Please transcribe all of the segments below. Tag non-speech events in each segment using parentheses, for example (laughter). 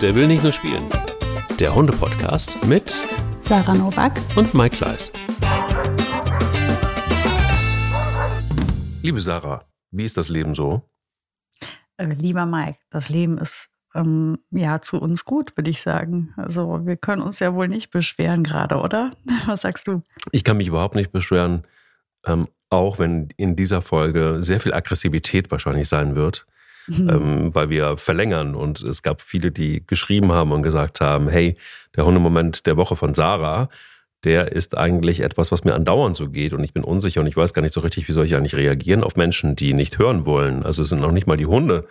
Der will nicht nur spielen. Der Hunde-Podcast mit Sarah Novak und Mike Kleiss. Liebe Sarah, wie ist das Leben so? Äh, lieber Mike, das Leben ist ähm, ja zu uns gut, würde ich sagen. Also wir können uns ja wohl nicht beschweren gerade, oder? (laughs) Was sagst du? Ich kann mich überhaupt nicht beschweren, ähm, auch wenn in dieser Folge sehr viel Aggressivität wahrscheinlich sein wird. Mhm. Ähm, weil wir verlängern und es gab viele, die geschrieben haben und gesagt haben, hey, der Hundemoment der Woche von Sarah, der ist eigentlich etwas, was mir andauernd so geht und ich bin unsicher und ich weiß gar nicht so richtig, wie soll ich eigentlich reagieren auf Menschen, die nicht hören wollen. Also es sind noch nicht mal die Hunde,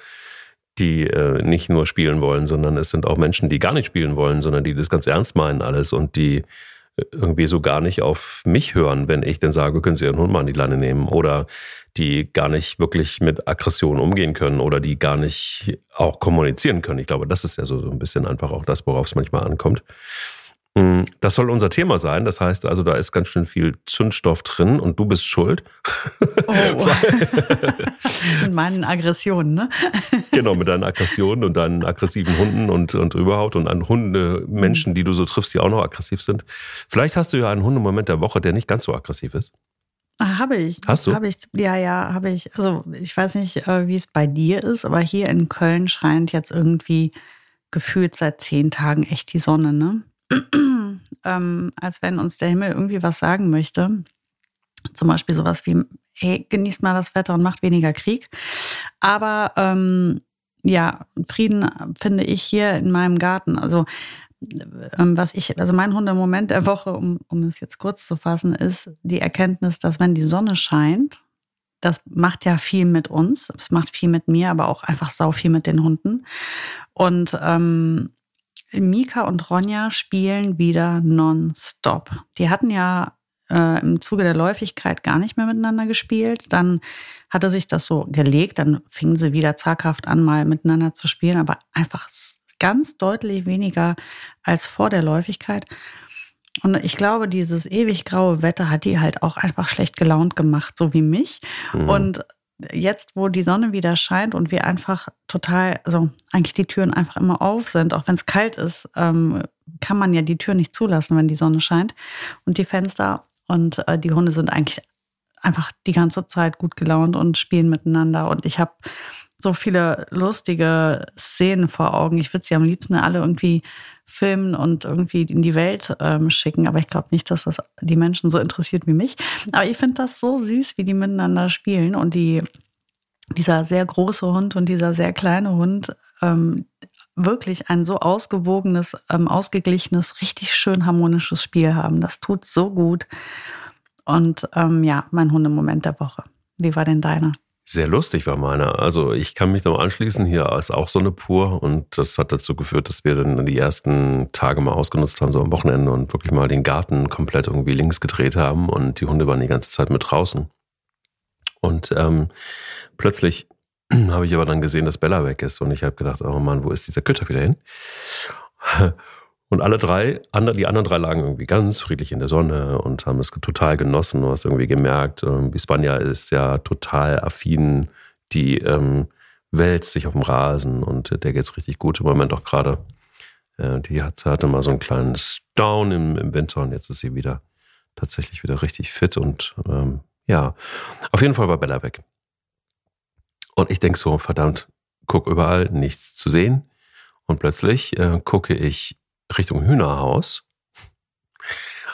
die äh, nicht nur spielen wollen, sondern es sind auch Menschen, die gar nicht spielen wollen, sondern die das ganz ernst meinen alles und die irgendwie so gar nicht auf mich hören, wenn ich dann sage, können Sie Ihren Hund mal an die Leine nehmen oder die gar nicht wirklich mit Aggression umgehen können oder die gar nicht auch kommunizieren können. Ich glaube, das ist ja so, so ein bisschen einfach auch das, worauf es manchmal ankommt. Mm, das soll unser Thema sein. Das heißt also, da ist ganz schön viel Zündstoff drin und du bist schuld. Oh. (laughs) (laughs) mit meinen Aggressionen, ne? (laughs) genau, mit deinen Aggressionen und deinen aggressiven Hunden und, und überhaupt und an Hunde, Menschen, die du so triffst, die auch noch aggressiv sind. Vielleicht hast du ja einen Hundemoment der Woche, der nicht ganz so aggressiv ist. Ah, habe ich. Hast du? Habe ich. Ja, ja, habe ich. Also ich weiß nicht, äh, wie es bei dir ist, aber hier in Köln scheint jetzt irgendwie gefühlt seit zehn Tagen echt die Sonne, ne? Ähm, als wenn uns der Himmel irgendwie was sagen möchte. Zum Beispiel sowas wie, hey, genießt mal das Wetter und macht weniger Krieg. Aber ähm, ja, Frieden finde ich hier in meinem Garten. Also ähm, was ich, also mein Hundemoment der Woche, um, um es jetzt kurz zu fassen, ist die Erkenntnis, dass wenn die Sonne scheint, das macht ja viel mit uns, es macht viel mit mir, aber auch einfach sau viel mit den Hunden. Und ähm, Mika und Ronja spielen wieder nonstop. Die hatten ja äh, im Zuge der Läufigkeit gar nicht mehr miteinander gespielt. Dann hatte sich das so gelegt, dann fingen sie wieder zaghaft an, mal miteinander zu spielen, aber einfach ganz deutlich weniger als vor der Läufigkeit. Und ich glaube, dieses ewig graue Wetter hat die halt auch einfach schlecht gelaunt gemacht, so wie mich. Mhm. Und jetzt, wo die Sonne wieder scheint und wir einfach total, also eigentlich die Türen einfach immer auf sind, auch wenn es kalt ist, ähm, kann man ja die Tür nicht zulassen, wenn die Sonne scheint und die Fenster. Und äh, die Hunde sind eigentlich einfach die ganze Zeit gut gelaunt und spielen miteinander. Und ich habe so viele lustige Szenen vor Augen. Ich würde sie am liebsten alle irgendwie filmen und irgendwie in die Welt ähm, schicken. Aber ich glaube nicht, dass das die Menschen so interessiert wie mich. Aber ich finde das so süß, wie die miteinander spielen und die, dieser sehr große Hund und dieser sehr kleine Hund ähm, wirklich ein so ausgewogenes, ähm, ausgeglichenes, richtig schön harmonisches Spiel haben. Das tut so gut. Und ähm, ja, mein Hundemoment der Woche. Wie war denn deiner? Sehr lustig war meiner. Also ich kann mich noch anschließen, hier ist auch Sonne pur und das hat dazu geführt, dass wir dann die ersten Tage mal ausgenutzt haben, so am Wochenende und wirklich mal den Garten komplett irgendwie links gedreht haben und die Hunde waren die ganze Zeit mit draußen. Und ähm, plötzlich (clears throat) habe ich aber dann gesehen, dass Bella weg ist und ich habe gedacht, oh Mann, wo ist dieser Köter wieder hin? Und alle drei, die anderen drei lagen irgendwie ganz friedlich in der Sonne und haben es total genossen. Du hast irgendwie gemerkt, ähm, Spanja ist ja total affin, die ähm, wälzt sich auf dem Rasen und der geht es richtig gut im Moment auch gerade. Äh, die hat, hatte mal so ein kleines Down im, im Winter und jetzt ist sie wieder tatsächlich wieder richtig fit und ähm, ja, auf jeden Fall war Bella weg. Und ich denke so, verdammt, guck überall, nichts zu sehen. Und plötzlich äh, gucke ich Richtung Hühnerhaus.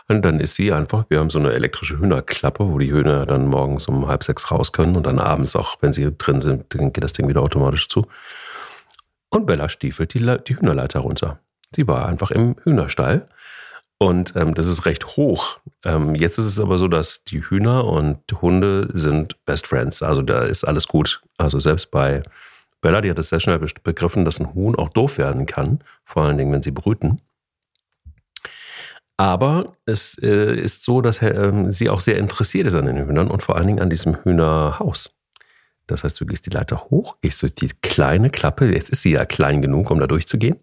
Und dann ist sie einfach, wir haben so eine elektrische Hühnerklappe, wo die Hühner dann morgens um halb sechs raus können und dann abends auch, wenn sie drin sind, geht das Ding wieder automatisch zu. Und Bella stiefelt die, die Hühnerleiter runter. Sie war einfach im Hühnerstall und ähm, das ist recht hoch. Ähm, jetzt ist es aber so, dass die Hühner und Hunde sind Best Friends. Also da ist alles gut. Also selbst bei Bella, die hat es sehr schnell begriffen, dass ein Huhn auch doof werden kann, vor allen Dingen, wenn sie brüten. Aber es äh, ist so, dass äh, sie auch sehr interessiert ist an den Hühnern und vor allen Dingen an diesem Hühnerhaus. Das heißt, du gehst die Leiter hoch, gehst durch die kleine Klappe, jetzt ist sie ja klein genug, um da durchzugehen.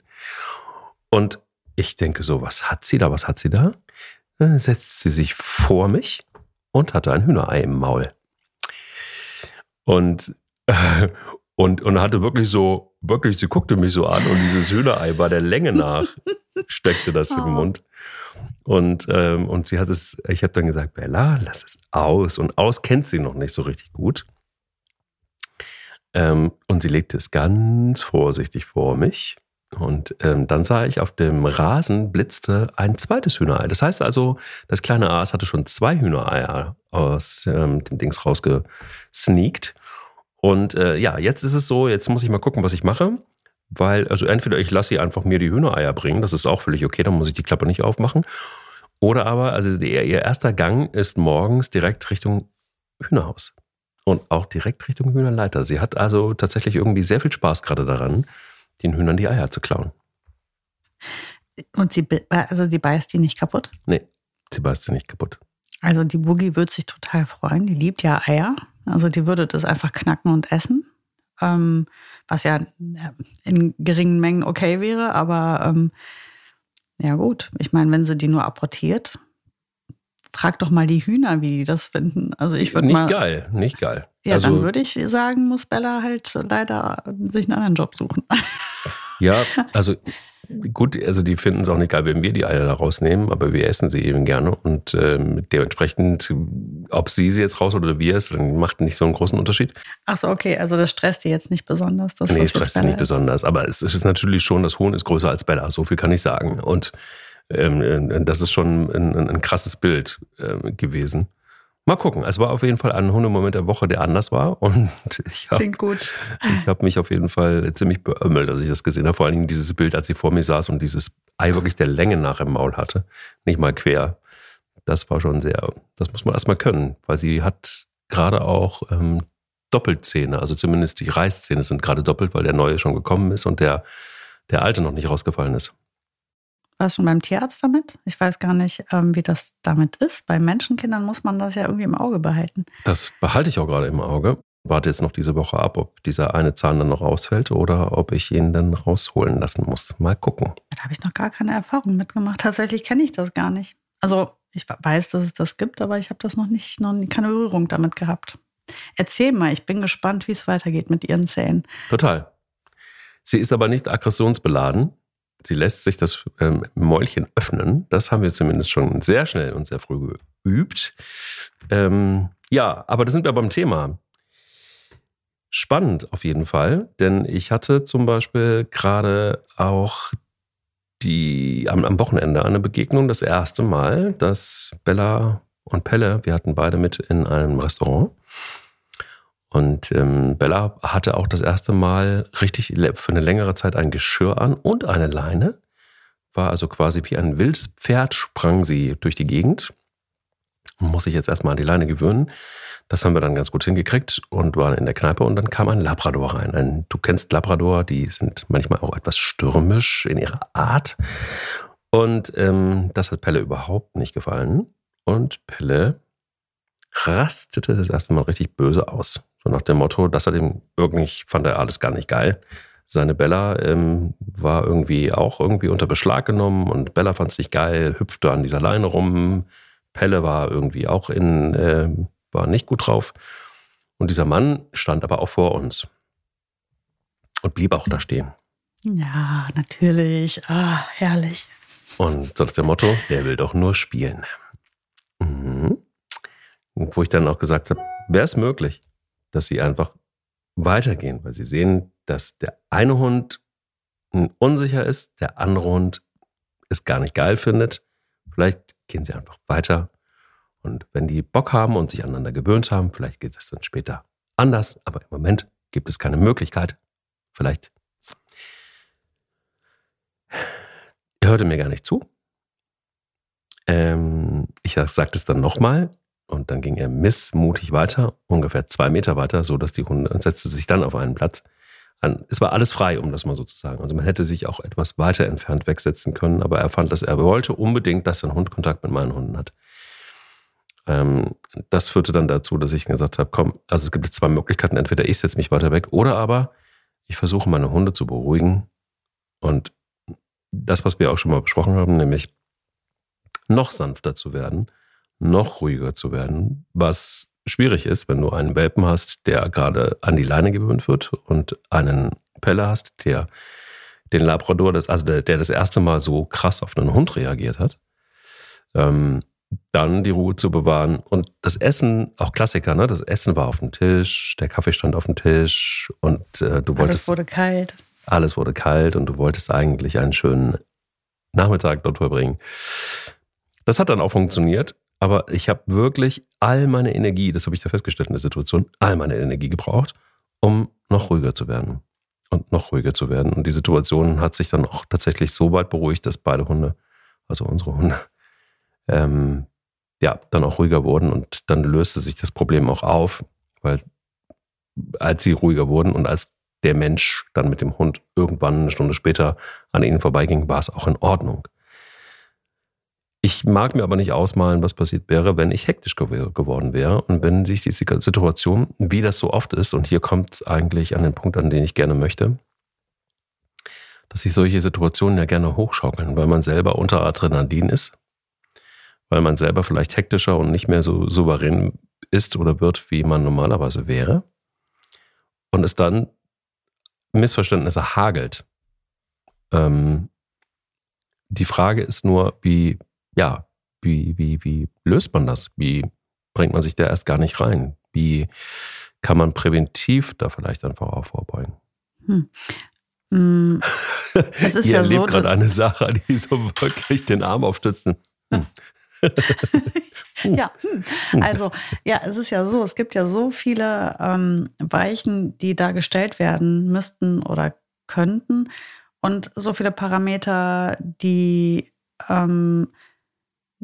Und ich denke so, was hat sie da, was hat sie da? Dann setzt sie sich vor mich und hatte ein Hühnerei im Maul. Und äh, (laughs) Und, und hatte wirklich so, wirklich, sie guckte mich so an und dieses Hühnerei war der Länge nach, (laughs) steckte das oh. im Mund. Und, ähm, und sie hat es, ich habe dann gesagt, Bella, lass es aus. Und aus kennt sie noch nicht so richtig gut. Ähm, und sie legte es ganz vorsichtig vor mich. Und ähm, dann sah ich, auf dem Rasen blitzte ein zweites Hühnerei. Das heißt also, das kleine Aas hatte schon zwei Hühnereier aus ähm, dem Dings rausgesneakt. Und äh, ja, jetzt ist es so, jetzt muss ich mal gucken, was ich mache. Weil, also entweder ich lasse sie einfach mir die Hühnereier bringen, das ist auch völlig okay, dann muss ich die Klappe nicht aufmachen. Oder aber, also ihr, ihr erster Gang ist morgens direkt Richtung Hühnerhaus. Und auch direkt Richtung Hühnerleiter. Sie hat also tatsächlich irgendwie sehr viel Spaß gerade daran, den Hühnern die Eier zu klauen. Und sie, also die beißt die nicht kaputt? Nee, sie beißt sie nicht kaputt. Also die Boogie würde sich total freuen. Die liebt ja Eier. Also die würde das einfach knacken und essen. Ähm, was ja in geringen Mengen okay wäre, aber ähm, ja gut. Ich meine, wenn sie die nur apportiert, frag doch mal die Hühner, wie die das finden. Also ich würde nicht mal, geil, nicht geil. Ja, also, dann würde ich sagen, muss Bella halt leider sich einen anderen Job suchen. Ja, (laughs) also gut, also die finden es auch nicht geil, wenn wir die Eier da rausnehmen, aber wir essen sie eben gerne und ähm, dementsprechend, ob sie sie jetzt raus oder wir es, macht nicht so einen großen Unterschied. Ach so, okay, also das stresst die jetzt nicht besonders. Dass nee, das stresst sie nicht ist. besonders, aber es ist natürlich schon, das Huhn ist größer als Bella, so viel kann ich sagen und ähm, äh, das ist schon ein, ein, ein krasses Bild äh, gewesen. Mal gucken. Es war auf jeden Fall ein Hundemoment der Woche, der anders war. Und (laughs) ich habe hab mich auf jeden Fall ziemlich beömmelt, als ich das gesehen habe. Vor allen Dingen dieses Bild, als sie vor mir saß und dieses Ei wirklich der Länge nach im Maul hatte. Nicht mal quer. Das war schon sehr, das muss man erstmal können, weil sie hat gerade auch ähm, Doppelzähne. Also zumindest die Reißzähne sind gerade doppelt, weil der neue schon gekommen ist und der, der alte noch nicht rausgefallen ist. Warst du schon beim Tierarzt damit? Ich weiß gar nicht, ähm, wie das damit ist. Bei Menschenkindern muss man das ja irgendwie im Auge behalten. Das behalte ich auch gerade im Auge. Warte jetzt noch diese Woche ab, ob dieser eine Zahn dann noch ausfällt oder ob ich ihn dann rausholen lassen muss. Mal gucken. Da habe ich noch gar keine Erfahrung mitgemacht. Tatsächlich kenne ich das gar nicht. Also ich weiß, dass es das gibt, aber ich habe das noch nicht, noch keine Berührung damit gehabt. Erzähl mal, ich bin gespannt, wie es weitergeht mit ihren Zähnen. Total. Sie ist aber nicht aggressionsbeladen sie lässt sich das ähm, Mäulchen öffnen. Das haben wir zumindest schon sehr schnell und sehr früh geübt. Ähm, ja, aber da sind wir beim Thema. Spannend auf jeden Fall, denn ich hatte zum Beispiel gerade auch die, am, am Wochenende eine Begegnung, das erste Mal, dass Bella und Pelle, wir hatten beide mit in einem Restaurant und ähm, Bella hatte auch das erste Mal richtig für eine längere Zeit ein Geschirr an und eine Leine. War also quasi wie ein wildes Pferd, sprang sie durch die Gegend. Muss ich jetzt erstmal an die Leine gewöhnen. Das haben wir dann ganz gut hingekriegt und waren in der Kneipe und dann kam ein Labrador rein. Ein, du kennst Labrador, die sind manchmal auch etwas stürmisch in ihrer Art. Und ähm, das hat Pelle überhaupt nicht gefallen. Und Pelle rastete das erste Mal richtig böse aus. So nach dem Motto, das hat ihm irgendwie, fand er alles gar nicht geil. Seine Bella ähm, war irgendwie auch irgendwie unter Beschlag genommen und Bella fand es nicht geil, hüpfte an dieser Leine rum. Pelle war irgendwie auch in, äh, war nicht gut drauf. Und dieser Mann stand aber auch vor uns und blieb auch da stehen. Ja, natürlich. Ah, herrlich. Und so nach dem Motto, der will doch nur spielen. Mhm. wo ich dann auch gesagt habe, wäre es möglich, dass sie einfach weitergehen, weil sie sehen, dass der eine Hund unsicher ist, der andere Hund es gar nicht geil findet. Vielleicht gehen sie einfach weiter. Und wenn die Bock haben und sich aneinander gewöhnt haben, vielleicht geht es dann später anders. Aber im Moment gibt es keine Möglichkeit. Vielleicht. Er hörte mir gar nicht zu. Ähm, ich sagte es dann nochmal. Und dann ging er missmutig weiter, ungefähr zwei Meter weiter, so dass die Hunde und setzte sich dann auf einen Platz. Es war alles frei, um das mal so zu sagen. Also man hätte sich auch etwas weiter entfernt wegsetzen können, aber er fand, dass er wollte unbedingt, dass sein Hund Kontakt mit meinen Hunden hat. Ähm, das führte dann dazu, dass ich gesagt habe, komm, also es gibt jetzt zwei Möglichkeiten. Entweder ich setze mich weiter weg oder aber ich versuche meine Hunde zu beruhigen und das, was wir auch schon mal besprochen haben, nämlich noch sanfter zu werden noch ruhiger zu werden, was schwierig ist, wenn du einen Welpen hast, der gerade an die Leine gewöhnt wird und einen Pelle hast, der den Labrador, das, also der, der das erste Mal so krass auf einen Hund reagiert hat. Ähm, dann die Ruhe zu bewahren. Und das Essen, auch Klassiker, ne? Das Essen war auf dem Tisch, der Kaffee stand auf dem Tisch und äh, du wolltest. Alles wurde kalt. Alles wurde kalt und du wolltest eigentlich einen schönen Nachmittag dort verbringen. Das hat dann auch funktioniert, aber ich habe wirklich all meine Energie, das habe ich da festgestellt in der Situation, all meine Energie gebraucht, um noch ruhiger zu werden. Und noch ruhiger zu werden. Und die Situation hat sich dann auch tatsächlich so weit beruhigt, dass beide Hunde, also unsere Hunde, (laughs) ähm, ja, dann auch ruhiger wurden und dann löste sich das Problem auch auf, weil als sie ruhiger wurden und als der Mensch dann mit dem Hund irgendwann eine Stunde später an ihnen vorbeiging, war es auch in Ordnung. Ich mag mir aber nicht ausmalen, was passiert wäre, wenn ich hektisch geworden wäre und wenn sich die Situation, wie das so oft ist, und hier kommt es eigentlich an den Punkt, an den ich gerne möchte, dass sich solche Situationen ja gerne hochschaukeln, weil man selber unter Adrenalin ist, weil man selber vielleicht hektischer und nicht mehr so souverän ist oder wird, wie man normalerweise wäre. Und es dann Missverständnisse hagelt. Ähm, die Frage ist nur, wie, ja, wie, wie, wie löst man das? Wie bringt man sich da erst gar nicht rein? Wie kann man präventiv da vielleicht einfach auch vorbeugen? Hm. Mm, es ist (laughs) Ihr ja erlebt so, gerade eine Sache, (laughs) die so wirklich den Arm aufstützen. Hm. (laughs) ja, hm. also ja, es ist ja so, es gibt ja so viele ähm, Weichen, die da gestellt werden müssten oder könnten und so viele Parameter, die ähm,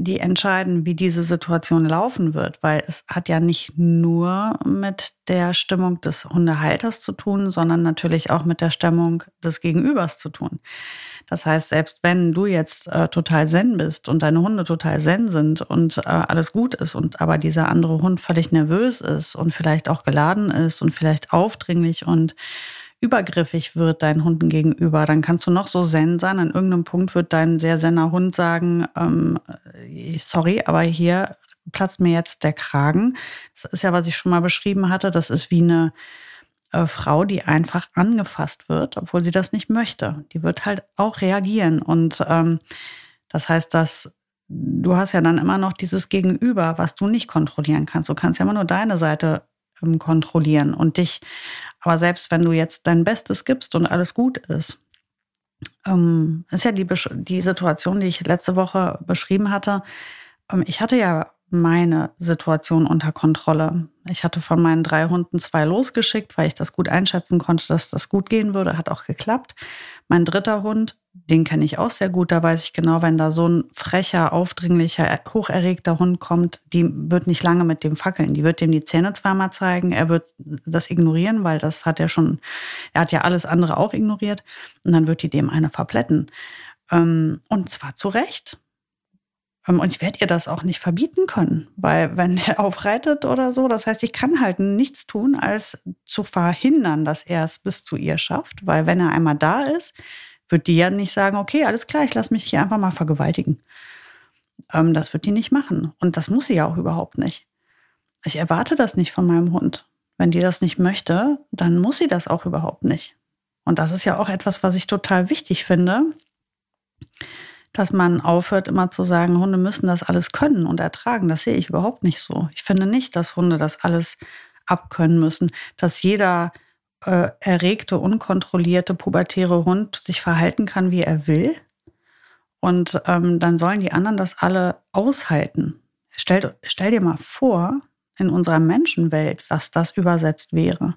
die entscheiden, wie diese Situation laufen wird, weil es hat ja nicht nur mit der Stimmung des Hundehalters zu tun, sondern natürlich auch mit der Stimmung des Gegenübers zu tun. Das heißt, selbst wenn du jetzt äh, total zen bist und deine Hunde total zen sind und äh, alles gut ist und aber dieser andere Hund völlig nervös ist und vielleicht auch geladen ist und vielleicht aufdringlich und übergriffig wird deinen Hunden gegenüber, dann kannst du noch so zen sein. An irgendeinem Punkt wird dein sehr senner Hund sagen, ähm, äh, sorry, aber hier platzt mir jetzt der Kragen. Das ist ja, was ich schon mal beschrieben hatte. Das ist wie eine äh, Frau, die einfach angefasst wird, obwohl sie das nicht möchte. Die wird halt auch reagieren. Und ähm, das heißt, dass du hast ja dann immer noch dieses Gegenüber, was du nicht kontrollieren kannst. Du kannst ja immer nur deine Seite ähm, kontrollieren und dich aber selbst wenn du jetzt dein Bestes gibst und alles gut ist, ähm, ist ja die, die Situation, die ich letzte Woche beschrieben hatte. Ähm, ich hatte ja meine Situation unter Kontrolle. Ich hatte von meinen drei Hunden zwei losgeschickt, weil ich das gut einschätzen konnte, dass das gut gehen würde. Hat auch geklappt. Mein dritter Hund, den kenne ich auch sehr gut. Da weiß ich genau, wenn da so ein frecher, aufdringlicher, hocherregter Hund kommt, die wird nicht lange mit dem fackeln. Die wird dem die Zähne zweimal zeigen. Er wird das ignorieren, weil das hat er schon, er hat ja alles andere auch ignoriert. Und dann wird die dem eine verpletten. Ähm, und zwar zu Recht und ich werde ihr das auch nicht verbieten können, weil wenn er (laughs) aufreitet oder so, das heißt, ich kann halt nichts tun, als zu verhindern, dass er es bis zu ihr schafft, weil wenn er einmal da ist, wird die ja nicht sagen, okay, alles klar, ich lasse mich hier einfach mal vergewaltigen. Ähm, das wird die nicht machen. Und das muss sie ja auch überhaupt nicht. Ich erwarte das nicht von meinem Hund. Wenn die das nicht möchte, dann muss sie das auch überhaupt nicht. Und das ist ja auch etwas, was ich total wichtig finde dass man aufhört, immer zu sagen, Hunde müssen das alles können und ertragen. Das sehe ich überhaupt nicht so. Ich finde nicht, dass Hunde das alles abkönnen müssen, dass jeder äh, erregte, unkontrollierte, pubertäre Hund sich verhalten kann, wie er will. Und ähm, dann sollen die anderen das alle aushalten. Stell, stell dir mal vor, in unserer Menschenwelt, was das übersetzt wäre.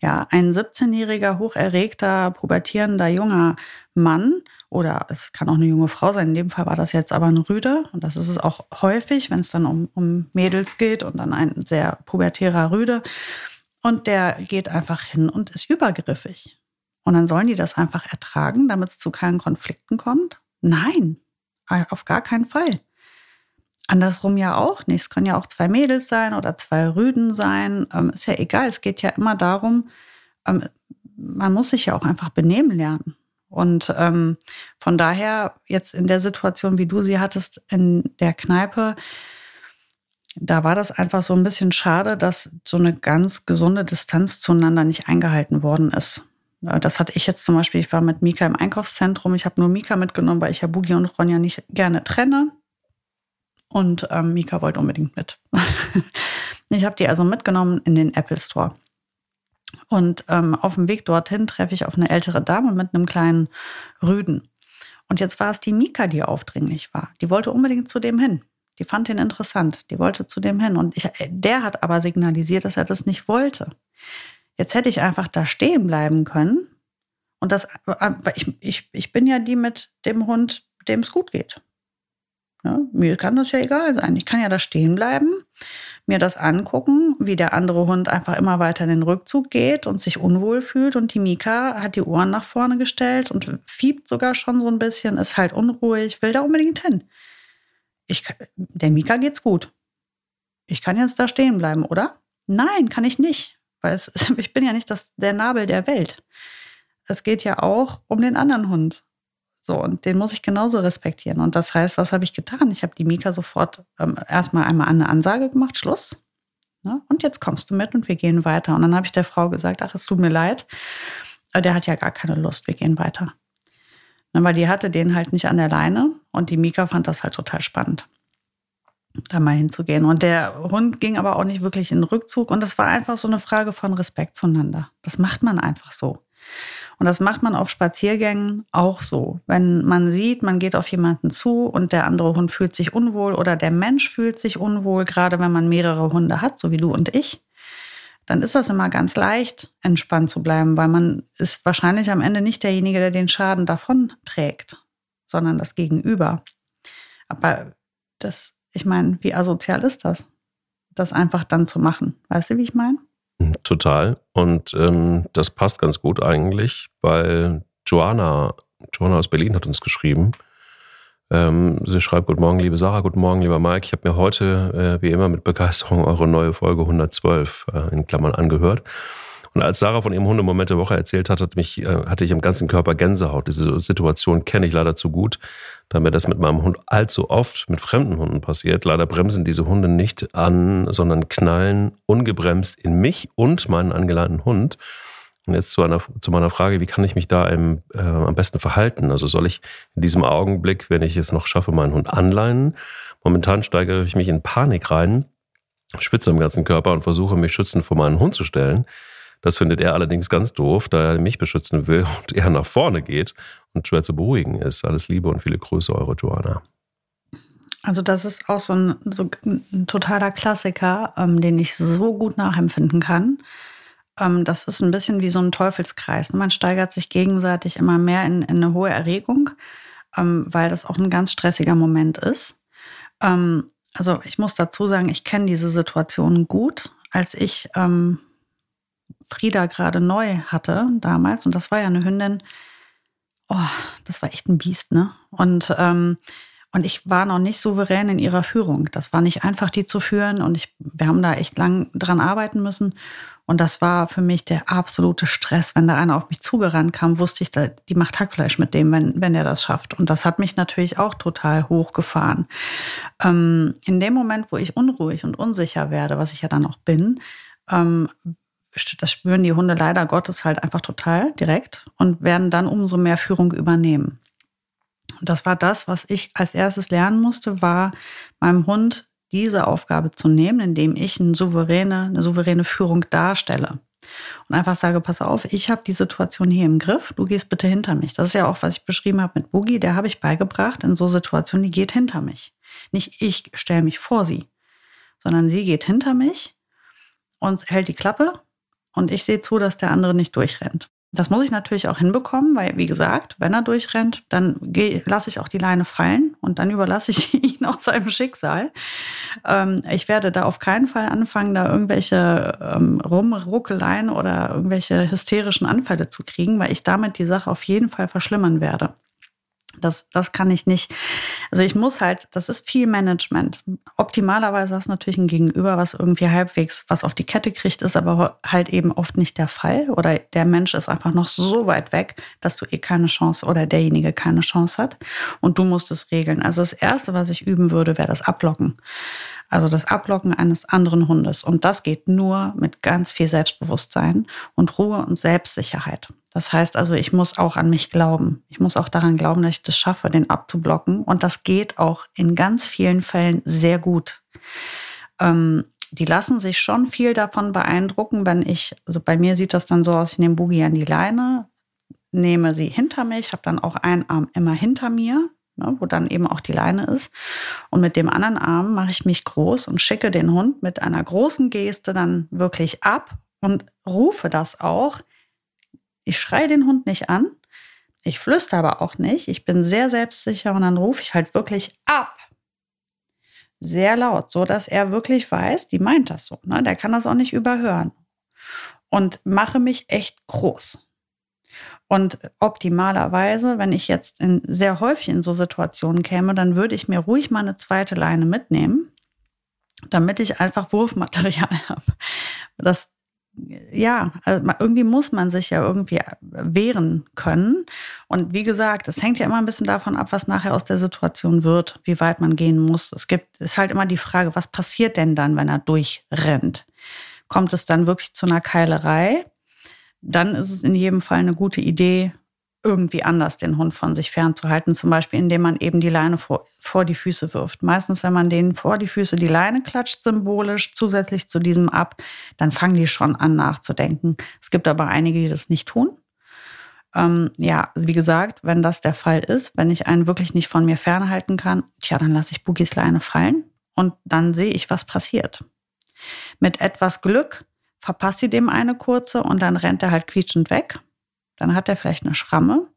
Ja, ein 17-jähriger, hocherregter, pubertierender junger Mann oder es kann auch eine junge Frau sein. In dem Fall war das jetzt aber ein Rüde. Und das ist es auch häufig, wenn es dann um, um Mädels geht und dann ein sehr pubertärer Rüde. Und der geht einfach hin und ist übergriffig. Und dann sollen die das einfach ertragen, damit es zu keinen Konflikten kommt? Nein, auf gar keinen Fall. Andersrum ja auch nicht. Es können ja auch zwei Mädels sein oder zwei Rüden sein. Ähm, ist ja egal. Es geht ja immer darum, ähm, man muss sich ja auch einfach benehmen lernen. Und ähm, von daher, jetzt in der Situation, wie du sie hattest in der Kneipe, da war das einfach so ein bisschen schade, dass so eine ganz gesunde Distanz zueinander nicht eingehalten worden ist. Das hatte ich jetzt zum Beispiel, ich war mit Mika im Einkaufszentrum, ich habe nur Mika mitgenommen, weil ich ja Boogie und Ronja nicht gerne trenne. Und ähm, Mika wollte unbedingt mit. (laughs) ich habe die also mitgenommen in den Apple Store. Und ähm, auf dem Weg dorthin treffe ich auf eine ältere Dame mit einem kleinen Rüden. Und jetzt war es die Mika, die aufdringlich war. Die wollte unbedingt zu dem hin. Die fand ihn interessant. Die wollte zu dem hin. Und ich, der hat aber signalisiert, dass er das nicht wollte. Jetzt hätte ich einfach da stehen bleiben können. Und das, ich, ich, ich bin ja die mit dem Hund, dem es gut geht. Ja, mir kann das ja egal sein. Ich kann ja da stehen bleiben, mir das angucken, wie der andere Hund einfach immer weiter in den Rückzug geht und sich unwohl fühlt. Und die Mika hat die Ohren nach vorne gestellt und fiebt sogar schon so ein bisschen, ist halt unruhig, will da unbedingt hin. Ich, der Mika geht's gut. Ich kann jetzt da stehen bleiben, oder? Nein, kann ich nicht. Weil es, (laughs) ich bin ja nicht das, der Nabel der Welt. Es geht ja auch um den anderen Hund. So, und den muss ich genauso respektieren. Und das heißt, was habe ich getan? Ich habe die Mika sofort ähm, erstmal einmal eine Ansage gemacht, Schluss. Ne? Und jetzt kommst du mit und wir gehen weiter. Und dann habe ich der Frau gesagt, ach, es tut mir leid, der hat ja gar keine Lust, wir gehen weiter. Ne, weil die hatte den halt nicht an der Leine und die Mika fand das halt total spannend da mal hinzugehen. Und der Hund ging aber auch nicht wirklich in den Rückzug. Und das war einfach so eine Frage von Respekt zueinander. Das macht man einfach so. Und das macht man auf Spaziergängen auch so. Wenn man sieht, man geht auf jemanden zu und der andere Hund fühlt sich unwohl oder der Mensch fühlt sich unwohl, gerade wenn man mehrere Hunde hat, so wie du und ich, dann ist das immer ganz leicht, entspannt zu bleiben, weil man ist wahrscheinlich am Ende nicht derjenige, der den Schaden davon trägt, sondern das Gegenüber. Aber das ich meine, wie asozial ist das? Das einfach dann zu machen. Weißt du, wie ich meine? Total. Und ähm, das passt ganz gut eigentlich, weil Joanna, Joanna aus Berlin hat uns geschrieben. Ähm, sie schreibt, Guten Morgen, liebe Sarah, guten Morgen, lieber Mike. Ich habe mir heute, äh, wie immer, mit Begeisterung eure neue Folge 112 äh, in Klammern angehört. Und als Sarah von ihrem Hundemoment der Woche erzählt hat, hat mich, äh, hatte ich im ganzen Körper Gänsehaut. Diese Situation kenne ich leider zu gut, da mir das mit meinem Hund allzu oft mit fremden Hunden passiert. Leider bremsen diese Hunde nicht an, sondern knallen ungebremst in mich und meinen angeleinten Hund. Und jetzt zu, einer, zu meiner Frage, wie kann ich mich da im, äh, am besten verhalten? Also soll ich in diesem Augenblick, wenn ich es noch schaffe, meinen Hund anleihen? Momentan steigere ich mich in Panik rein, spitze am ganzen Körper und versuche mich schützend vor meinen Hund zu stellen. Das findet er allerdings ganz doof, da er mich beschützen will (laughs) und er nach vorne geht und schwer zu beruhigen ist. Alles Liebe und viele Grüße, eure Joanna. Also das ist auch so ein, so ein totaler Klassiker, ähm, den ich so gut nachempfinden kann. Ähm, das ist ein bisschen wie so ein Teufelskreis. Man steigert sich gegenseitig immer mehr in, in eine hohe Erregung, ähm, weil das auch ein ganz stressiger Moment ist. Ähm, also ich muss dazu sagen, ich kenne diese Situation gut. Als ich ähm, Frieda gerade neu hatte damals, und das war ja eine Hündin, oh, das war echt ein Biest, ne? Und, ähm, und ich war noch nicht souverän in ihrer Führung. Das war nicht einfach, die zu führen. Und ich, wir haben da echt lang dran arbeiten müssen. Und das war für mich der absolute Stress. Wenn da einer auf mich zugerannt kam, wusste ich, die macht Hackfleisch mit dem, wenn, wenn er das schafft. Und das hat mich natürlich auch total hochgefahren. Ähm, in dem Moment, wo ich unruhig und unsicher werde, was ich ja dann auch bin, ähm, das spüren die Hunde leider Gottes halt einfach total direkt und werden dann umso mehr Führung übernehmen. Und das war das, was ich als erstes lernen musste, war meinem Hund diese Aufgabe zu nehmen, indem ich eine souveräne, eine souveräne Führung darstelle. Und einfach sage, pass auf, ich habe die Situation hier im Griff, du gehst bitte hinter mich. Das ist ja auch, was ich beschrieben habe mit Boogie, der habe ich beigebracht in so Situationen, die geht hinter mich. Nicht ich stelle mich vor sie, sondern sie geht hinter mich und hält die Klappe und ich sehe zu, dass der andere nicht durchrennt. Das muss ich natürlich auch hinbekommen, weil, wie gesagt, wenn er durchrennt, dann lasse ich auch die Leine fallen und dann überlasse ich (laughs) ihn auch seinem Schicksal. Ähm, ich werde da auf keinen Fall anfangen, da irgendwelche ähm, Rumruckeleien oder irgendwelche hysterischen Anfälle zu kriegen, weil ich damit die Sache auf jeden Fall verschlimmern werde. Das, das kann ich nicht. Also ich muss halt, das ist viel Management. Optimalerweise hast du natürlich ein Gegenüber, was irgendwie halbwegs was auf die Kette kriegt, ist aber halt eben oft nicht der Fall. Oder der Mensch ist einfach noch so weit weg, dass du eh keine Chance oder derjenige keine Chance hat. Und du musst es regeln. Also das Erste, was ich üben würde, wäre das Ablocken. Also das Ablocken eines anderen Hundes. Und das geht nur mit ganz viel Selbstbewusstsein und Ruhe und Selbstsicherheit. Das heißt also, ich muss auch an mich glauben. Ich muss auch daran glauben, dass ich das schaffe, den abzublocken. Und das geht auch in ganz vielen Fällen sehr gut. Ähm, die lassen sich schon viel davon beeindrucken, wenn ich, also bei mir sieht das dann so aus, ich nehme Boogie an die Leine, nehme sie hinter mich, habe dann auch einen Arm immer hinter mir, ne, wo dann eben auch die Leine ist. Und mit dem anderen Arm mache ich mich groß und schicke den Hund mit einer großen Geste dann wirklich ab und rufe das auch. Ich schreie den Hund nicht an, ich flüster aber auch nicht, ich bin sehr selbstsicher und dann rufe ich halt wirklich ab sehr laut, so dass er wirklich weiß, die meint das so. Ne? Der kann das auch nicht überhören. Und mache mich echt groß. Und optimalerweise, wenn ich jetzt in, sehr häufig in so Situationen käme, dann würde ich mir ruhig mal eine zweite Leine mitnehmen, damit ich einfach Wurfmaterial (laughs) habe. Das ja, also irgendwie muss man sich ja irgendwie wehren können. Und wie gesagt, es hängt ja immer ein bisschen davon ab, was nachher aus der Situation wird, wie weit man gehen muss. Es gibt, ist halt immer die Frage, was passiert denn dann, wenn er durchrennt? Kommt es dann wirklich zu einer Keilerei? Dann ist es in jedem Fall eine gute Idee, irgendwie anders den Hund von sich fernzuhalten, zum Beispiel indem man eben die Leine vor, vor die Füße wirft. Meistens, wenn man denen vor die Füße die Leine klatscht, symbolisch zusätzlich zu diesem ab, dann fangen die schon an nachzudenken. Es gibt aber einige, die das nicht tun. Ähm, ja, wie gesagt, wenn das der Fall ist, wenn ich einen wirklich nicht von mir fernhalten kann, tja, dann lasse ich Boogies Leine fallen und dann sehe ich, was passiert. Mit etwas Glück verpasst sie dem eine kurze und dann rennt er halt quietschend weg dann hat er vielleicht eine Schramme.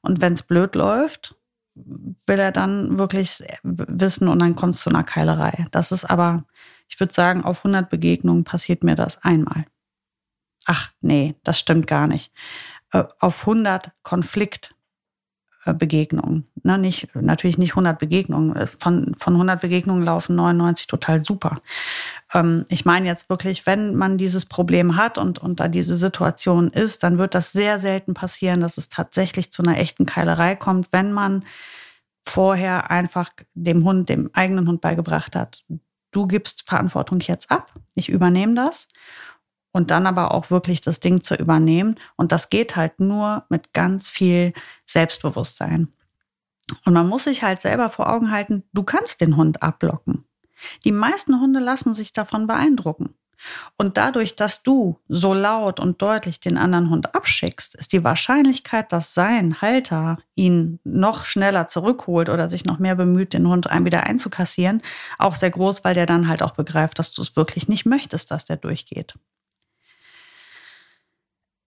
Und wenn es blöd läuft, will er dann wirklich wissen und dann kommt es zu einer Keilerei. Das ist aber, ich würde sagen, auf 100 Begegnungen passiert mir das einmal. Ach nee, das stimmt gar nicht. Äh, auf 100 Konflikt Begegnungen. Ne, nicht, natürlich nicht 100 Begegnungen. Äh, von, von 100 Begegnungen laufen 99 total super. Ähm, ich meine jetzt wirklich, wenn man dieses Problem hat und, und da diese Situation ist, dann wird das sehr selten passieren, dass es tatsächlich zu einer echten Keilerei kommt, wenn man vorher einfach dem Hund, dem eigenen Hund beigebracht hat, du gibst Verantwortung jetzt ab, ich übernehme das und dann aber auch wirklich das Ding zu übernehmen. Und das geht halt nur mit ganz viel Selbstbewusstsein. Und man muss sich halt selber vor Augen halten, du kannst den Hund abblocken. Die meisten Hunde lassen sich davon beeindrucken. Und dadurch, dass du so laut und deutlich den anderen Hund abschickst, ist die Wahrscheinlichkeit, dass sein Halter ihn noch schneller zurückholt oder sich noch mehr bemüht, den Hund wieder einzukassieren, auch sehr groß, weil der dann halt auch begreift, dass du es wirklich nicht möchtest, dass der durchgeht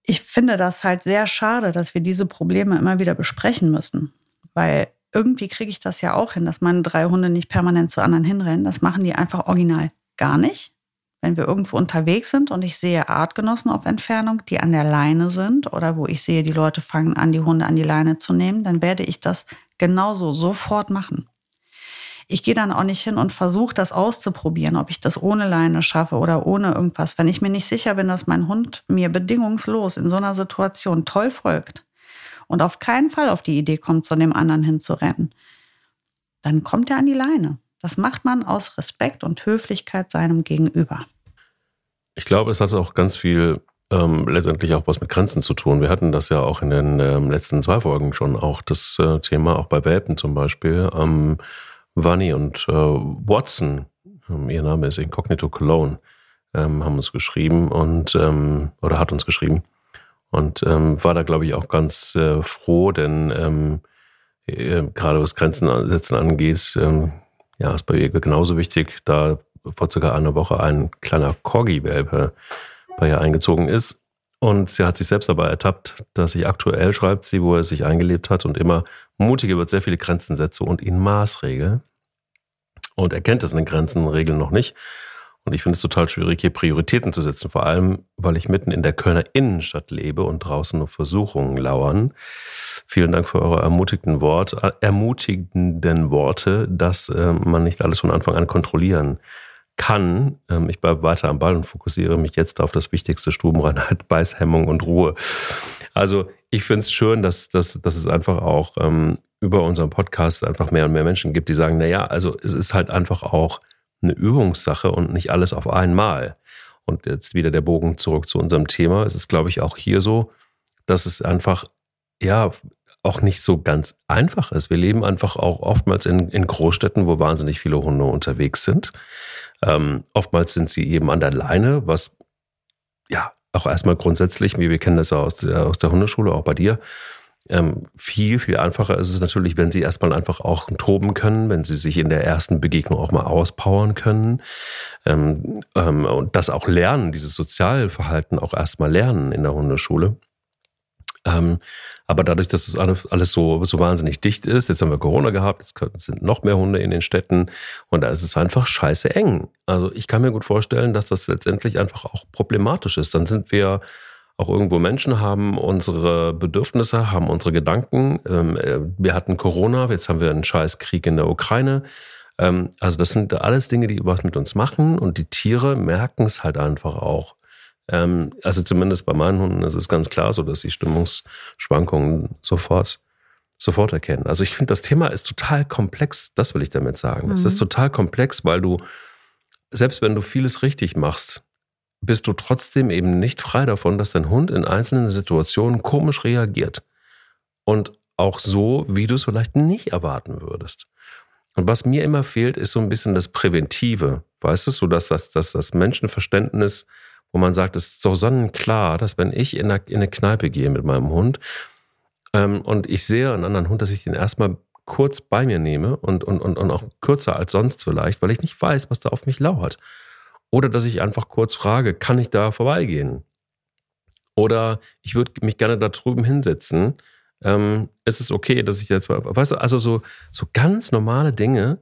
ich finde das halt sehr schade, dass wir diese Probleme immer wieder besprechen müssen. Weil irgendwie kriege ich das ja auch hin, dass meine drei Hunde nicht permanent zu anderen hinrennen. Das machen die einfach original gar nicht. Wenn wir irgendwo unterwegs sind und ich sehe Artgenossen auf Entfernung, die an der Leine sind oder wo ich sehe, die Leute fangen an, die Hunde an die Leine zu nehmen, dann werde ich das genauso sofort machen. Ich gehe dann auch nicht hin und versuche das auszuprobieren, ob ich das ohne Leine schaffe oder ohne irgendwas. Wenn ich mir nicht sicher bin, dass mein Hund mir bedingungslos in so einer Situation toll folgt und auf keinen Fall auf die Idee kommt, zu dem anderen hinzurennen, dann kommt er an die Leine. Das macht man aus Respekt und Höflichkeit seinem Gegenüber. Ich glaube, es hat auch ganz viel ähm, letztendlich auch was mit Grenzen zu tun. Wir hatten das ja auch in den ähm, letzten zwei Folgen schon auch das äh, Thema, auch bei Welpen zum Beispiel. Ähm, Vanni und äh, Watson, ähm, ihr Name ist Incognito Cologne, ähm, haben uns geschrieben und ähm, oder hat uns geschrieben und ähm, war da glaube ich auch ganz äh, froh, denn ähm, äh, gerade was Grenzen setzen angeht, ja, ist bei ihr genauso wichtig, da vor circa einer Woche ein kleiner Corgi-Welpe bei ihr eingezogen ist. Und sie hat sich selbst dabei ertappt, dass sie aktuell schreibt sie, wo er sich eingelebt hat und immer mutiger wird, sehr viele Grenzen setze und ihn Maßregel. Und er kennt es in den Grenzen Regeln noch nicht. Und ich finde es total schwierig, hier Prioritäten zu setzen. Vor allem, weil ich mitten in der Kölner Innenstadt lebe und draußen nur Versuchungen lauern. Vielen Dank für eure ermutigenden, Wort, ermutigenden Worte, dass äh, man nicht alles von Anfang an kontrollieren kann. Ähm, ich bleibe weiter am Ball und fokussiere mich jetzt auf das wichtigste Stubenreinheit, Beißhemmung und Ruhe. Also ich finde es schön, dass, dass, dass es einfach auch ähm, über unseren Podcast einfach mehr und mehr Menschen gibt, die sagen, naja, also es ist halt einfach auch eine Übungssache und nicht alles auf einmal. Und jetzt wieder der Bogen zurück zu unserem Thema. Es ist, glaube ich, auch hier so, dass es einfach, ja, auch nicht so ganz einfach ist. Wir leben einfach auch oftmals in, in Großstädten, wo wahnsinnig viele Hunde unterwegs sind. Ähm, oftmals sind sie eben an der Leine, was ja auch erstmal grundsätzlich, wie wir kennen das ja aus der, aus der Hundeschule, auch bei dir, ähm, viel, viel einfacher ist es natürlich, wenn sie erstmal einfach auch toben können, wenn sie sich in der ersten Begegnung auch mal auspowern können ähm, ähm, und das auch lernen, dieses Sozialverhalten auch erstmal lernen in der Hundeschule. Ähm, aber dadurch, dass es alles, alles so, so wahnsinnig dicht ist, jetzt haben wir Corona gehabt, jetzt sind noch mehr Hunde in den Städten und da ist es einfach scheiße eng. Also ich kann mir gut vorstellen, dass das letztendlich einfach auch problematisch ist. Dann sind wir auch irgendwo Menschen, haben unsere Bedürfnisse, haben unsere Gedanken. Ähm, äh, wir hatten Corona, jetzt haben wir einen scheiß Krieg in der Ukraine. Ähm, also das sind alles Dinge, die was mit uns machen und die Tiere merken es halt einfach auch. Ähm, also zumindest bei meinen Hunden ist es ganz klar so, dass sie Stimmungsschwankungen sofort, sofort erkennen. Also ich finde, das Thema ist total komplex, das will ich damit sagen. Mhm. Es ist total komplex, weil du, selbst wenn du vieles richtig machst, bist du trotzdem eben nicht frei davon, dass dein Hund in einzelnen Situationen komisch reagiert. Und auch so, wie du es vielleicht nicht erwarten würdest. Und was mir immer fehlt, ist so ein bisschen das Präventive. Weißt du, so dass das, dass das Menschenverständnis wo man sagt, es ist so sonnenklar, dass wenn ich in eine, in eine Kneipe gehe mit meinem Hund ähm, und ich sehe einen anderen Hund, dass ich den erstmal kurz bei mir nehme und, und, und, und auch kürzer als sonst vielleicht, weil ich nicht weiß, was da auf mich lauert. Oder dass ich einfach kurz frage, kann ich da vorbeigehen? Oder ich würde mich gerne da drüben hinsetzen. Ähm, ist es okay, dass ich jetzt, weißt du, also so, so ganz normale Dinge,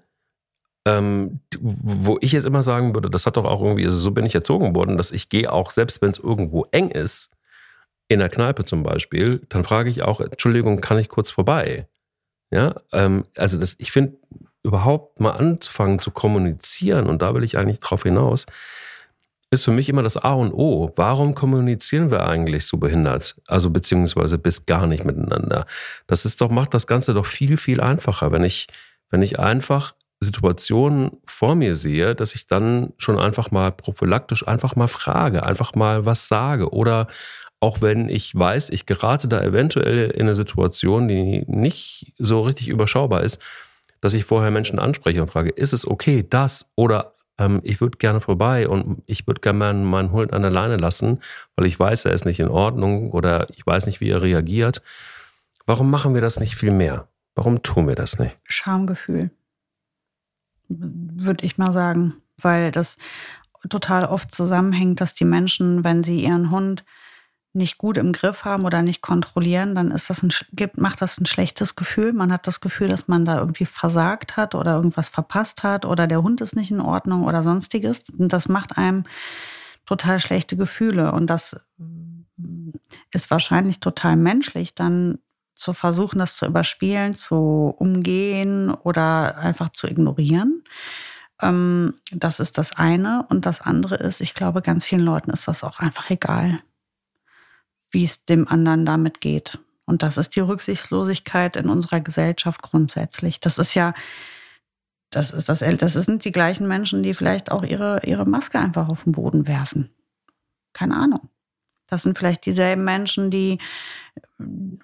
ähm, wo ich jetzt immer sagen würde, das hat doch auch irgendwie, also so bin ich erzogen worden, dass ich gehe auch, selbst wenn es irgendwo eng ist, in der Kneipe zum Beispiel, dann frage ich auch, Entschuldigung, kann ich kurz vorbei? Ja, ähm, also das, ich finde, überhaupt mal anzufangen zu kommunizieren, und da will ich eigentlich drauf hinaus, ist für mich immer das A und O. Warum kommunizieren wir eigentlich so behindert? Also beziehungsweise bis gar nicht miteinander. Das ist doch, macht das Ganze doch viel, viel einfacher, wenn ich, wenn ich einfach Situationen vor mir sehe, dass ich dann schon einfach mal prophylaktisch einfach mal frage, einfach mal was sage oder auch wenn ich weiß, ich gerate da eventuell in eine Situation, die nicht so richtig überschaubar ist, dass ich vorher Menschen anspreche und frage, ist es okay, das oder ähm, ich würde gerne vorbei und ich würde gerne meinen Hund an der Leine lassen, weil ich weiß, er ist nicht in Ordnung oder ich weiß nicht, wie er reagiert. Warum machen wir das nicht viel mehr? Warum tun wir das nicht? Schamgefühl würde ich mal sagen, weil das total oft zusammenhängt, dass die Menschen, wenn sie ihren Hund nicht gut im Griff haben oder nicht kontrollieren, dann ist das ein, gibt, macht das ein schlechtes Gefühl. Man hat das Gefühl, dass man da irgendwie versagt hat oder irgendwas verpasst hat oder der Hund ist nicht in Ordnung oder sonstiges. Und das macht einem total schlechte Gefühle. Und das ist wahrscheinlich total menschlich, dann zu versuchen, das zu überspielen, zu umgehen oder einfach zu ignorieren. Ähm, das ist das eine. Und das andere ist, ich glaube, ganz vielen Leuten ist das auch einfach egal, wie es dem anderen damit geht. Und das ist die Rücksichtslosigkeit in unserer Gesellschaft grundsätzlich. Das ist ja, das ist das, das sind die gleichen Menschen, die vielleicht auch ihre, ihre Maske einfach auf den Boden werfen. Keine Ahnung. Das sind vielleicht dieselben Menschen, die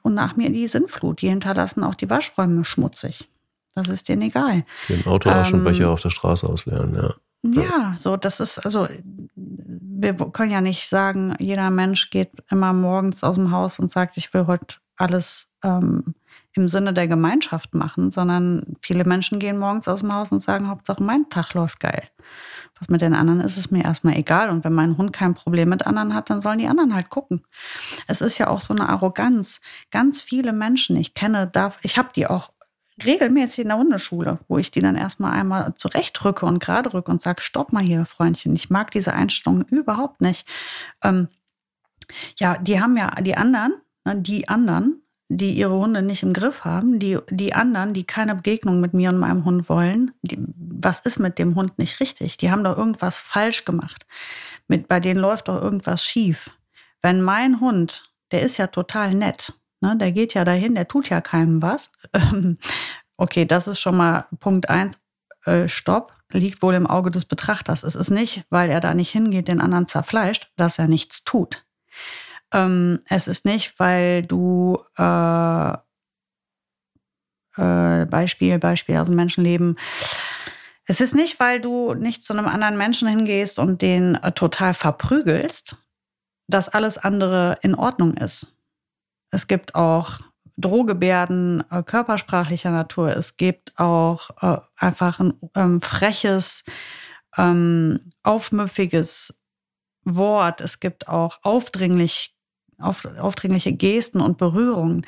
und nach mir die Sintflut, die hinterlassen auch die Waschräume schmutzig. Das ist denen egal. Den Autoaschenbecher ähm, auf der Straße ausleeren, ja. Ja, so, das ist, also, wir können ja nicht sagen, jeder Mensch geht immer morgens aus dem Haus und sagt, ich will heute alles ähm, im Sinne der Gemeinschaft machen, sondern viele Menschen gehen morgens aus dem Haus und sagen, Hauptsache mein Tag läuft geil. Was mit den anderen ist, ist mir erstmal egal. Und wenn mein Hund kein Problem mit anderen hat, dann sollen die anderen halt gucken. Es ist ja auch so eine Arroganz. Ganz viele Menschen, ich kenne, darf, ich habe die auch regelmäßig in der Hundeschule, wo ich die dann erstmal einmal zurechtrücke und gerade rücke und sage, stopp mal hier, Freundchen. Ich mag diese Einstellung überhaupt nicht. Ähm, ja, die haben ja die anderen, ne, die anderen die ihre Hunde nicht im Griff haben, die, die anderen, die keine Begegnung mit mir und meinem Hund wollen, die, was ist mit dem Hund nicht richtig? Die haben doch irgendwas falsch gemacht. Mit, bei denen läuft doch irgendwas schief. Wenn mein Hund, der ist ja total nett, ne, der geht ja dahin, der tut ja keinem was. okay, das ist schon mal Punkt eins. äh, Stopp liegt wohl im Auge des Betrachters. Es ist nicht, weil er da nicht hingeht, den anderen zerfleischt, dass er nichts tut. Ähm, es ist nicht, weil du äh, äh, Beispiel, Beispiel, also Menschenleben. Es ist nicht, weil du nicht zu einem anderen Menschen hingehst und den äh, total verprügelst, dass alles andere in Ordnung ist. Es gibt auch Drohgebärden äh, körpersprachlicher Natur. Es gibt auch äh, einfach ein ähm, freches, ähm, aufmüpfiges Wort. Es gibt auch aufdringlich, auf, aufdringliche Gesten und Berührungen.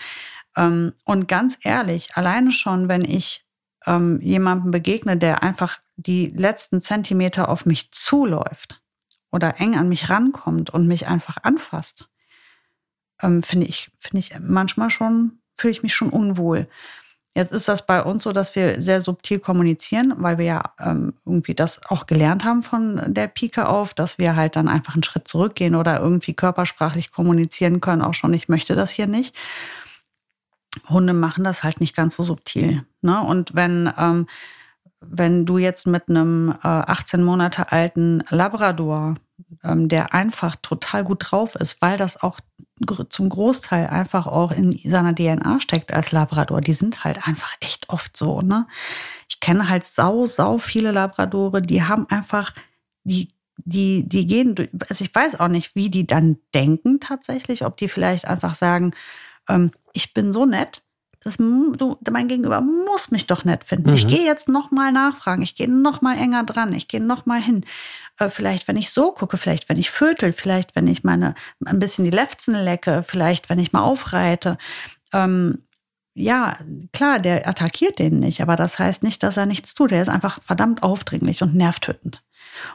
Ähm, und ganz ehrlich, alleine schon, wenn ich ähm, jemandem begegne, der einfach die letzten Zentimeter auf mich zuläuft oder eng an mich rankommt und mich einfach anfasst, ähm, finde ich, finde ich manchmal schon, fühle ich mich schon unwohl. Jetzt ist das bei uns so, dass wir sehr subtil kommunizieren, weil wir ja ähm, irgendwie das auch gelernt haben von der Pike auf, dass wir halt dann einfach einen Schritt zurückgehen oder irgendwie körpersprachlich kommunizieren können, auch schon, ich möchte das hier nicht. Hunde machen das halt nicht ganz so subtil. Ne? Und wenn, ähm, wenn du jetzt mit einem äh, 18 Monate alten Labrador, der einfach total gut drauf ist, weil das auch zum Großteil einfach auch in seiner DNA steckt als Labrador, die sind halt einfach echt oft so. Ne? Ich kenne halt sau, sau viele Labradore, die haben einfach, die die, die gehen, also ich weiß auch nicht, wie die dann denken tatsächlich, ob die vielleicht einfach sagen, ähm, ich bin so nett, das, du, mein Gegenüber muss mich doch nett finden. Mhm. Ich gehe jetzt noch mal nachfragen, ich gehe noch mal enger dran, ich gehe noch mal hin. Äh, vielleicht, wenn ich so gucke, vielleicht, wenn ich vötel, vielleicht, wenn ich meine ein bisschen die Lefzen lecke, vielleicht, wenn ich mal aufreite. Ähm, ja, klar, der attackiert den nicht, aber das heißt nicht, dass er nichts tut. Er ist einfach verdammt aufdringlich und nervtötend.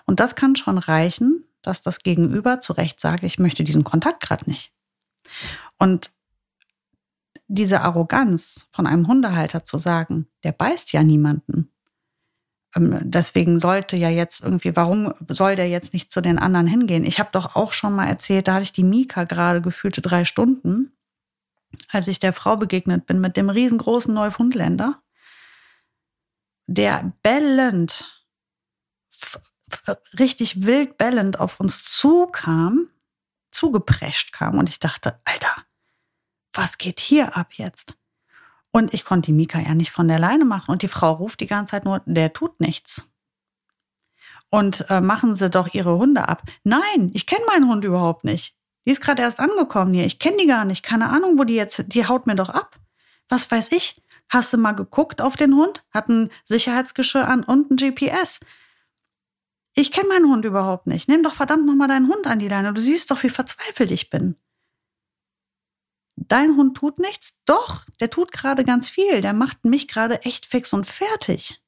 Und das kann schon reichen, dass das Gegenüber zu Recht sagt, ich möchte diesen Kontakt gerade nicht. Und diese Arroganz von einem Hundehalter zu sagen, der beißt ja niemanden. Ähm, deswegen sollte ja jetzt irgendwie, warum soll der jetzt nicht zu den anderen hingehen? Ich habe doch auch schon mal erzählt, da hatte ich die Mika gerade gefühlte drei Stunden, als ich der Frau begegnet bin mit dem riesengroßen Neufundländer, der bellend, richtig wild bellend auf uns zukam, zugeprescht kam. Und ich dachte, Alter, was geht hier ab jetzt? Und ich konnte die Mika ja nicht von der Leine machen. Und die Frau ruft die ganze Zeit nur, der tut nichts. Und äh, machen Sie doch Ihre Hunde ab. Nein, ich kenne meinen Hund überhaupt nicht. Die ist gerade erst angekommen hier. Ich kenne die gar nicht. Keine Ahnung, wo die jetzt, die haut mir doch ab. Was weiß ich? Hast du mal geguckt auf den Hund? Hat ein Sicherheitsgeschirr an und ein GPS. Ich kenne meinen Hund überhaupt nicht. Nimm doch verdammt nochmal deinen Hund an die Leine. Du siehst doch, wie verzweifelt ich bin dein Hund tut nichts? Doch, der tut gerade ganz viel. Der macht mich gerade echt fix und fertig.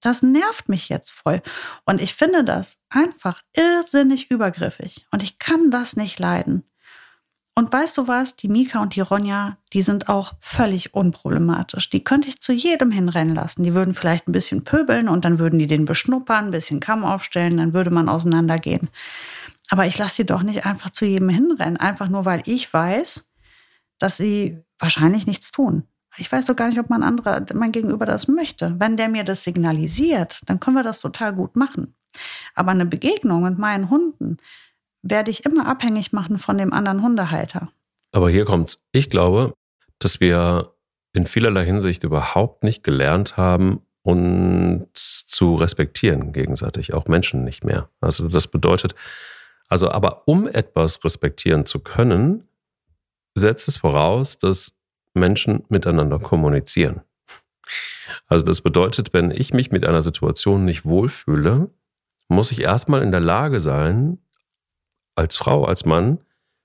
Das nervt mich jetzt voll. Und ich finde das einfach irrsinnig übergriffig. Und ich kann das nicht leiden. Und weißt du was? Die Mika und die Ronja, die sind auch völlig unproblematisch. Die könnte ich zu jedem hinrennen lassen. Die würden vielleicht ein bisschen pöbeln und dann würden die den beschnuppern, ein bisschen Kamm aufstellen, dann würde man auseinandergehen. Aber ich lasse sie doch nicht einfach zu jedem hinrennen, einfach nur weil ich weiß, dass sie wahrscheinlich nichts tun. Ich weiß doch gar nicht, ob mein anderer, mein Gegenüber das möchte. Wenn der mir das signalisiert, dann können wir das total gut machen. Aber eine Begegnung mit meinen Hunden werde ich immer abhängig machen von dem anderen Hundehalter. Aber hier kommt's. Ich glaube, dass wir in vielerlei Hinsicht überhaupt nicht gelernt haben, uns zu respektieren gegenseitig, auch Menschen nicht mehr. Also das bedeutet, also, aber um etwas respektieren zu können, setzt es voraus, dass Menschen miteinander kommunizieren. Also das bedeutet, wenn ich mich mit einer Situation nicht wohlfühle, muss ich erstmal in der Lage sein, als Frau, als Mann,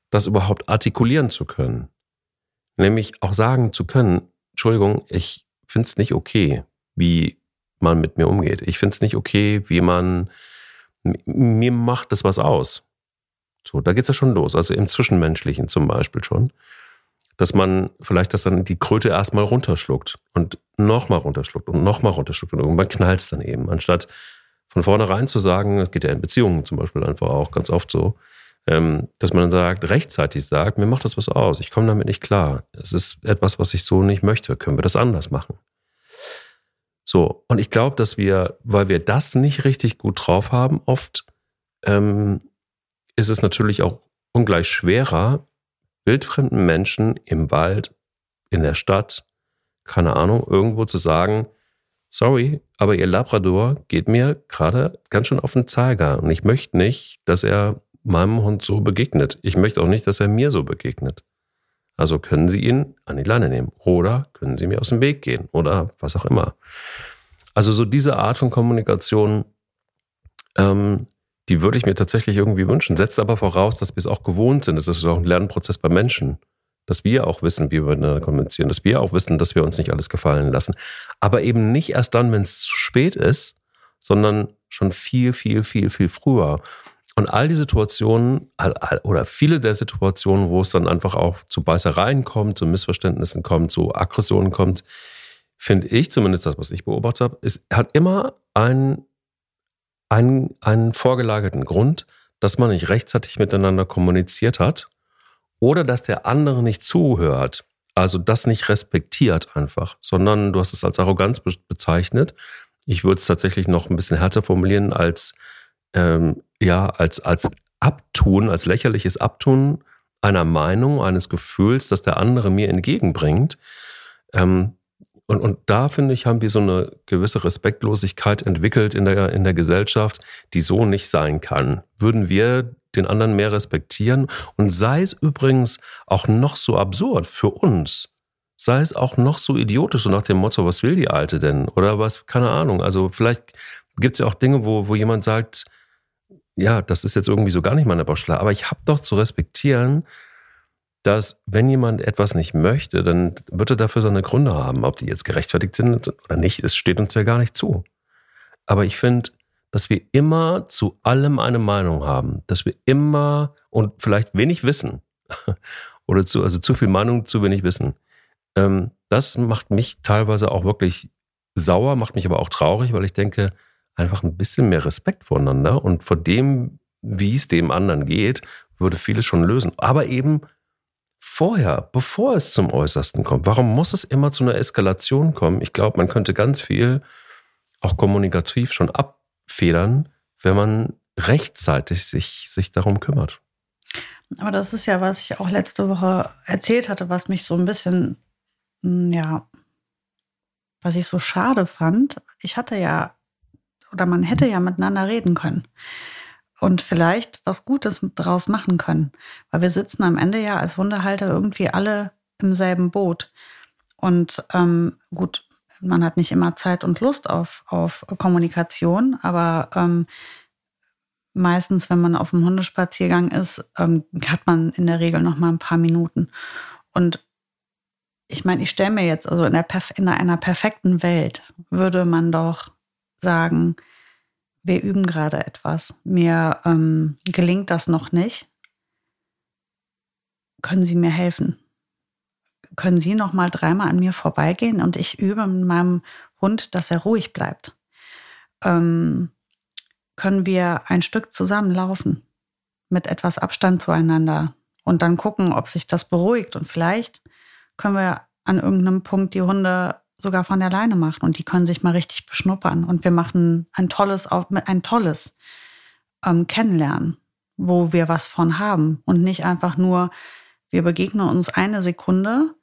das überhaupt artikulieren zu können. Nämlich auch sagen zu können, Entschuldigung, ich finde es nicht okay, wie man mit mir umgeht. Ich finde es nicht okay, wie man, mir macht das was aus. So, da geht es ja schon los. Also im Zwischenmenschlichen zum Beispiel schon. Dass man vielleicht das dann die Kröte erstmal runterschluckt und nochmal runterschluckt und nochmal runterschluckt und irgendwann knallt es dann eben. Anstatt von vornherein zu sagen, das geht ja in Beziehungen zum Beispiel einfach auch ganz oft so, ähm, dass man dann sagt, rechtzeitig sagt, mir macht das was aus, ich komme damit nicht klar. Es ist etwas, was ich so nicht möchte. Können wir das anders machen? So, und ich glaube, dass wir, weil wir das nicht richtig gut drauf haben, oft ähm, ist es natürlich auch ungleich schwerer, wildfremden Menschen im Wald, in der Stadt, keine Ahnung, irgendwo zu sagen, sorry, aber ihr Labrador geht mir gerade ganz schön auf den Zeiger und ich möchte nicht, dass er meinem Hund so begegnet. Ich möchte auch nicht, dass er mir so begegnet. Also können Sie ihn an die Leine nehmen oder können Sie mir aus dem Weg gehen oder was auch immer. Also so diese Art von Kommunikation, ähm, die würde ich mir tatsächlich irgendwie wünschen. Setzt aber voraus, dass wir es auch gewohnt sind. Das ist auch ein Lernprozess bei Menschen. Dass wir auch wissen, wie wir miteinander kommunizieren. Dass wir auch wissen, dass wir uns nicht alles gefallen lassen. Aber eben nicht erst dann, wenn es zu spät ist, sondern schon viel, viel, viel, viel früher. Und all die Situationen oder viele der Situationen, wo es dann einfach auch zu Beißereien kommt, zu Missverständnissen kommt, zu Aggressionen kommt, finde ich, zumindest das, was ich beobachtet habe, es hat immer einen, einen, einen vorgelagerten Grund, dass man nicht rechtzeitig miteinander kommuniziert hat oder dass der andere nicht zuhört. Also das nicht respektiert einfach, sondern du hast es als Arroganz bezeichnet. Ich würde es tatsächlich noch ein bisschen härter formulieren als ähm, ja, als, als Abtun, als lächerliches Abtun einer Meinung, eines Gefühls, das der andere mir entgegenbringt. Ähm, und, und da, finde ich, haben wir so eine gewisse Respektlosigkeit entwickelt in der, in der Gesellschaft, die so nicht sein kann. Würden wir den anderen mehr respektieren und sei es übrigens auch noch so absurd für uns, sei es auch noch so idiotisch, so nach dem Motto, was will die Alte denn? Oder was, keine Ahnung. Also vielleicht gibt es ja auch Dinge, wo, wo jemand sagt, ja, das ist jetzt irgendwie so gar nicht meine Baustelle, aber ich habe doch zu respektieren, dass wenn jemand etwas nicht möchte, dann wird er dafür seine Gründe haben. Ob die jetzt gerechtfertigt sind oder nicht, es steht uns ja gar nicht zu. Aber ich finde, dass wir immer zu allem eine Meinung haben, dass wir immer und vielleicht wenig wissen (laughs) oder zu, also zu viel Meinung, zu wenig Wissen. Ähm, das macht mich teilweise auch wirklich sauer, macht mich aber auch traurig, weil ich denke, einfach ein bisschen mehr Respekt voneinander und vor dem, wie es dem anderen geht, würde vieles schon lösen. Aber eben vorher, bevor es zum Äußersten kommt. Warum muss es immer zu einer Eskalation kommen? Ich glaube, man könnte ganz viel auch kommunikativ schon abfedern, wenn man rechtzeitig sich, sich darum kümmert. Aber das ist ja, was ich auch letzte Woche erzählt hatte, was mich so ein bisschen, hm, ja, was ich so schade fand. Ich hatte ja oder man hätte ja miteinander reden können und vielleicht was Gutes daraus machen können. Weil wir sitzen am Ende ja als Hundehalter irgendwie alle im selben Boot. Und ähm, gut, man hat nicht immer Zeit und Lust auf, auf Kommunikation, aber ähm, meistens, wenn man auf einem Hundespaziergang ist, ähm, hat man in der Regel noch mal ein paar Minuten. Und ich meine, ich stelle mir jetzt, also in, der, in einer perfekten Welt würde man doch sagen, wir üben gerade etwas, mir ähm, gelingt das noch nicht. Können Sie mir helfen? Können Sie noch mal dreimal an mir vorbeigehen und ich übe mit meinem Hund, dass er ruhig bleibt? Ähm, können wir ein Stück zusammen laufen mit etwas Abstand zueinander und dann gucken, ob sich das beruhigt und vielleicht können wir an irgendeinem Punkt die Hunde sogar von der Leine machen und die können sich mal richtig beschnuppern. Und wir machen ein tolles, ein tolles ähm, Kennenlernen, wo wir was von haben und nicht einfach nur, wir begegnen uns eine Sekunde.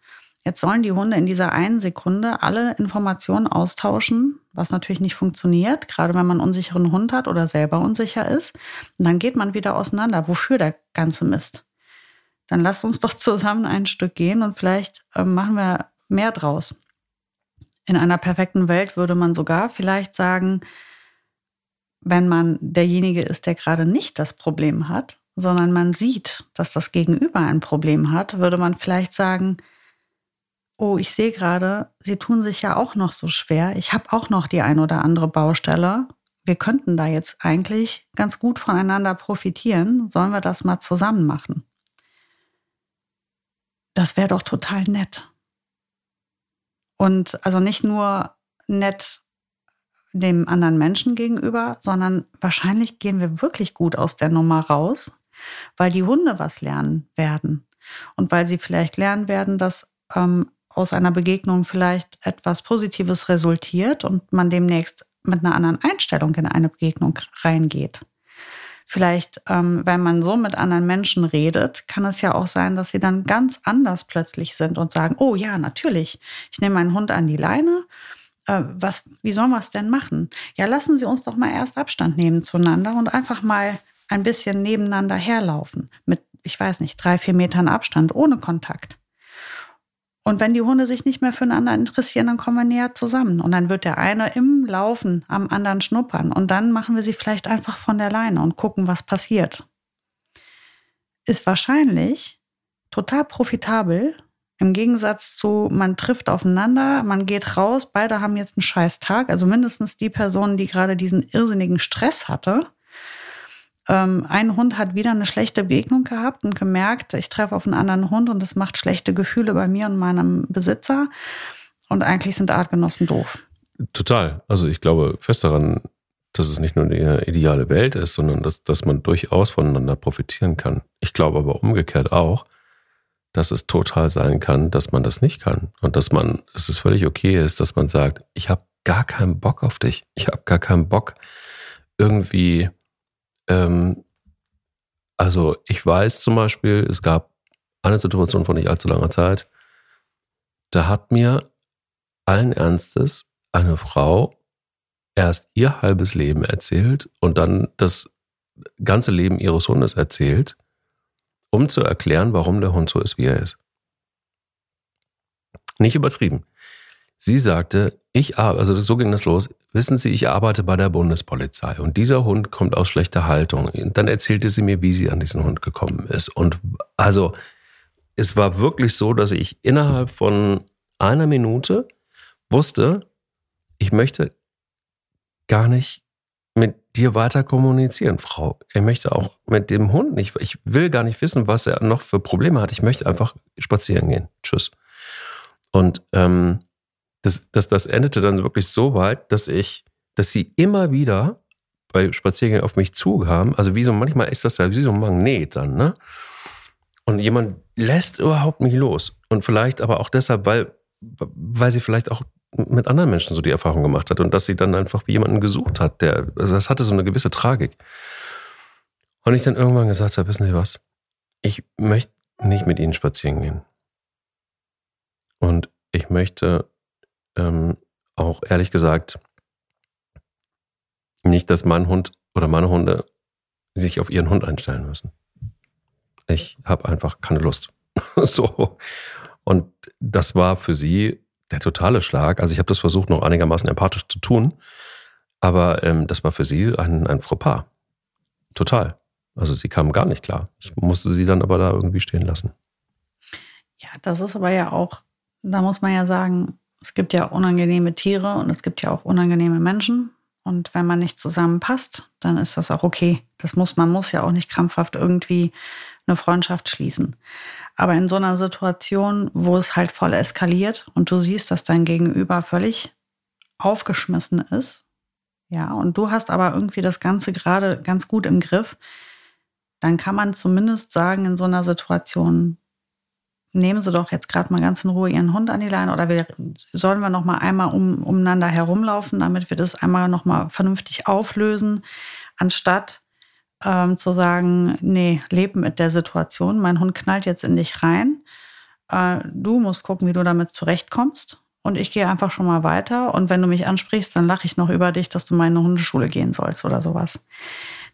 Jetzt sollen die Hunde in dieser einen Sekunde alle Informationen austauschen, was natürlich nicht funktioniert, gerade wenn man einen unsicheren Hund hat oder selber unsicher ist. Und dann geht man wieder auseinander, wofür der ganze Mist. Dann lasst uns doch zusammen ein Stück gehen und vielleicht äh, machen wir mehr draus. In einer perfekten Welt würde man sogar vielleicht sagen, wenn man derjenige ist, der gerade nicht das Problem hat, sondern man sieht, dass das Gegenüber ein Problem hat, würde man vielleicht sagen, oh, ich sehe gerade, Sie tun sich ja auch noch so schwer. Ich habe auch noch die ein oder andere Baustelle. Wir könnten da jetzt eigentlich ganz gut voneinander profitieren. Sollen wir das mal zusammen machen? Das wäre doch total nett. Und also nicht nur nett dem anderen Menschen gegenüber, sondern wahrscheinlich gehen wir wirklich gut aus der Nummer raus, weil die Hunde was lernen werden. Und weil sie vielleicht lernen werden, dass ähm, aus einer Begegnung vielleicht etwas Positives resultiert und man demnächst mit einer anderen Einstellung in eine Begegnung reingeht. Vielleicht, ähm, wenn man so mit anderen Menschen redet, kann es ja auch sein, dass sie dann ganz anders plötzlich sind und sagen, oh ja, natürlich, ich nehme meinen Hund an die Leine. Äh, was, wie sollen wir es denn machen? Ja, lassen Sie uns doch mal erst Abstand nehmen zueinander und einfach mal ein bisschen nebeneinander herlaufen. Mit, ich weiß nicht, drei, vier Metern Abstand, ohne Kontakt. Und wenn die Hunde sich nicht mehr füreinander interessieren, dann kommen wir näher zusammen. Und dann wird der eine im Laufen am anderen schnuppern. Und dann machen wir sie vielleicht einfach von der Leine und gucken, was passiert. Ist wahrscheinlich total profitabel. Im Gegensatz zu, man trifft aufeinander, man geht raus, beide haben jetzt einen scheiß Tag. Also mindestens die Person, die gerade diesen irrsinnigen Stress hatte, ähm, ein Hund hat wieder eine schlechte Begegnung gehabt und gemerkt, ich treffe auf einen anderen Hund und es macht schlechte Gefühle bei mir und meinem Besitzer. Und eigentlich sind Artgenossen doof. Total. Also ich glaube fest daran, dass es nicht nur eine ideale Welt ist, sondern dass, dass man durchaus voneinander profitieren kann. Ich glaube aber umgekehrt auch, dass es total sein kann, dass man das nicht kann. Und dass man, dass es völlig okay ist, dass man sagt, ich habe gar keinen Bock auf dich. Ich habe gar keinen Bock, irgendwie ähm, also ich weiß zum Beispiel, es gab eine Situation vor nicht allzu langer Zeit, da hat mir allen Ernstes eine Frau erst ihr halbes Leben erzählt und dann das ganze Leben ihres Hundes erzählt, um zu erklären, warum der Hund so ist, wie er ist. Nicht übertrieben. Sie sagte, ich also so ging das los. Wissen Sie, ich arbeite bei der Bundespolizei und dieser Hund kommt aus schlechter Haltung. Und dann erzählte sie mir, wie sie an diesen Hund gekommen ist. Und also es war wirklich so, dass ich innerhalb von einer Minute wusste, ich möchte gar nicht mit dir weiter kommunizieren, Frau. Ich möchte auch mit dem Hund nicht. Ich will gar nicht wissen, was er noch für Probleme hat. Ich möchte einfach spazieren gehen. Tschüss. Und ähm, das, das, das endete dann wirklich so weit, dass ich, dass sie immer wieder bei Spaziergängen auf mich zukam. Also wie so, manchmal ist das ja wie so ein Magnet dann, ne? Und jemand lässt überhaupt nicht los. Und vielleicht aber auch deshalb, weil, weil sie vielleicht auch mit anderen Menschen so die Erfahrung gemacht hat und dass sie dann einfach jemanden gesucht hat, der, also das hatte so eine gewisse Tragik. Und ich dann irgendwann gesagt habe, wissen Sie was? Ich möchte nicht mit Ihnen spazieren gehen. Und ich möchte ähm, auch ehrlich gesagt nicht, dass mein Hund oder meine Hunde sich auf ihren Hund einstellen müssen. Ich habe einfach keine Lust. (laughs) so. Und das war für sie der totale Schlag. Also ich habe das versucht, noch einigermaßen empathisch zu tun. Aber ähm, das war für sie ein, ein Fauxpas. Total. Also sie kam gar nicht klar. Ich musste sie dann aber da irgendwie stehen lassen. Ja, das ist aber ja auch, da muss man ja sagen, es gibt ja unangenehme Tiere und es gibt ja auch unangenehme Menschen. Und wenn man nicht zusammenpasst, dann ist das auch okay. Das muss, man muss ja auch nicht krampfhaft irgendwie eine Freundschaft schließen. Aber in so einer Situation, wo es halt voll eskaliert und du siehst, dass dein Gegenüber völlig aufgeschmissen ist, ja, und du hast aber irgendwie das Ganze gerade ganz gut im Griff, dann kann man zumindest sagen, in so einer Situation, nehmen Sie doch jetzt gerade mal ganz in Ruhe Ihren Hund an die Leine oder wir, sollen wir noch mal einmal um, umeinander herumlaufen, damit wir das einmal noch mal vernünftig auflösen, anstatt ähm, zu sagen, nee, leben mit der Situation, mein Hund knallt jetzt in dich rein, äh, du musst gucken, wie du damit zurechtkommst und ich gehe einfach schon mal weiter und wenn du mich ansprichst, dann lache ich noch über dich, dass du mal in eine Hundeschule gehen sollst oder sowas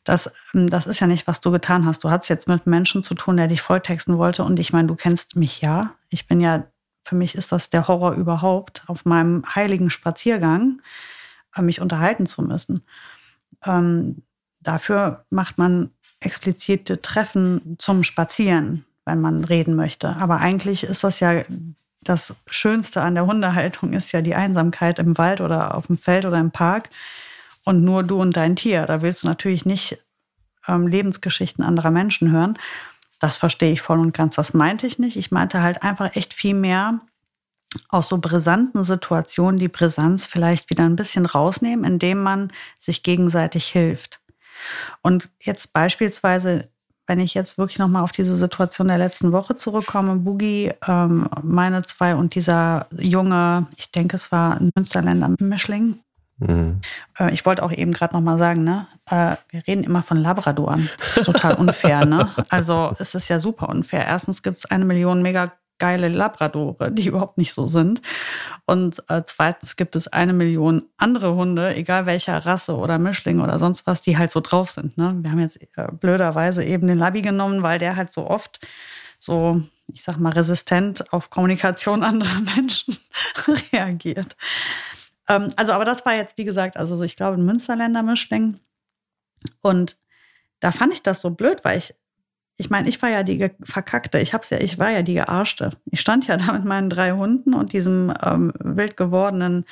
das, ähm, das ist ja nicht, was du getan hast. Du hast jetzt mit Menschen zu tun, der dich volltexten wollte. Und ich meine, du kennst mich ja. Ich bin ja, für mich ist das der Horror überhaupt, auf meinem heiligen Spaziergang äh, mich unterhalten zu müssen. Ähm, dafür macht man explizite Treffen zum Spazieren, wenn man reden möchte. Aber eigentlich ist das ja das Schönste an der Hundehaltung ist ja die Einsamkeit im Wald oder auf dem Feld oder im Park und nur du und dein Tier. Da willst du natürlich nicht ähm, Lebensgeschichten anderer Menschen hören. Das verstehe ich voll und ganz. Das meinte ich nicht. Ich meinte halt einfach echt viel mehr aus so brisanten Situationen die Brisanz vielleicht wieder ein bisschen rausnehmen, indem man sich gegenseitig hilft. Und jetzt beispielsweise wenn ich jetzt wirklich nochmal auf diese Situation der letzten Woche zurückkomme, Boogie, ähm, meine zwei und dieser junge, ich denke, es war ein Münsterländer Mischling. Mhm. Äh, ich wollte auch eben gerade nochmal sagen, ne, äh, wir reden immer von Labradoren. Das ist total (laughs) unfair, ne? Also es ist ja super unfair. Erstens gibt es eine Million mega geile Labradore, die überhaupt nicht so sind. Und äh, zweitens gibt es eine Million andere Hunde, egal welcher Rasse oder Mischling oder sonst was, die halt so drauf sind. Ne? Wir haben jetzt äh, blöderweise eben den Labby genommen, weil der halt so oft so, ich sag mal, resistent auf Kommunikation anderer (laughs) Menschen (laughs) reagiert. Ähm, also, aber das war jetzt, wie gesagt, also ich glaube, ein Münsterländer Mischling. Und da fand ich das so blöd, weil ich ich meine, ich war ja die Verkackte, ich hab's ja, ich war ja die Gearschte. Ich stand ja (laughs) da mit meinen drei Hunden und diesem ähm, wild gewordenen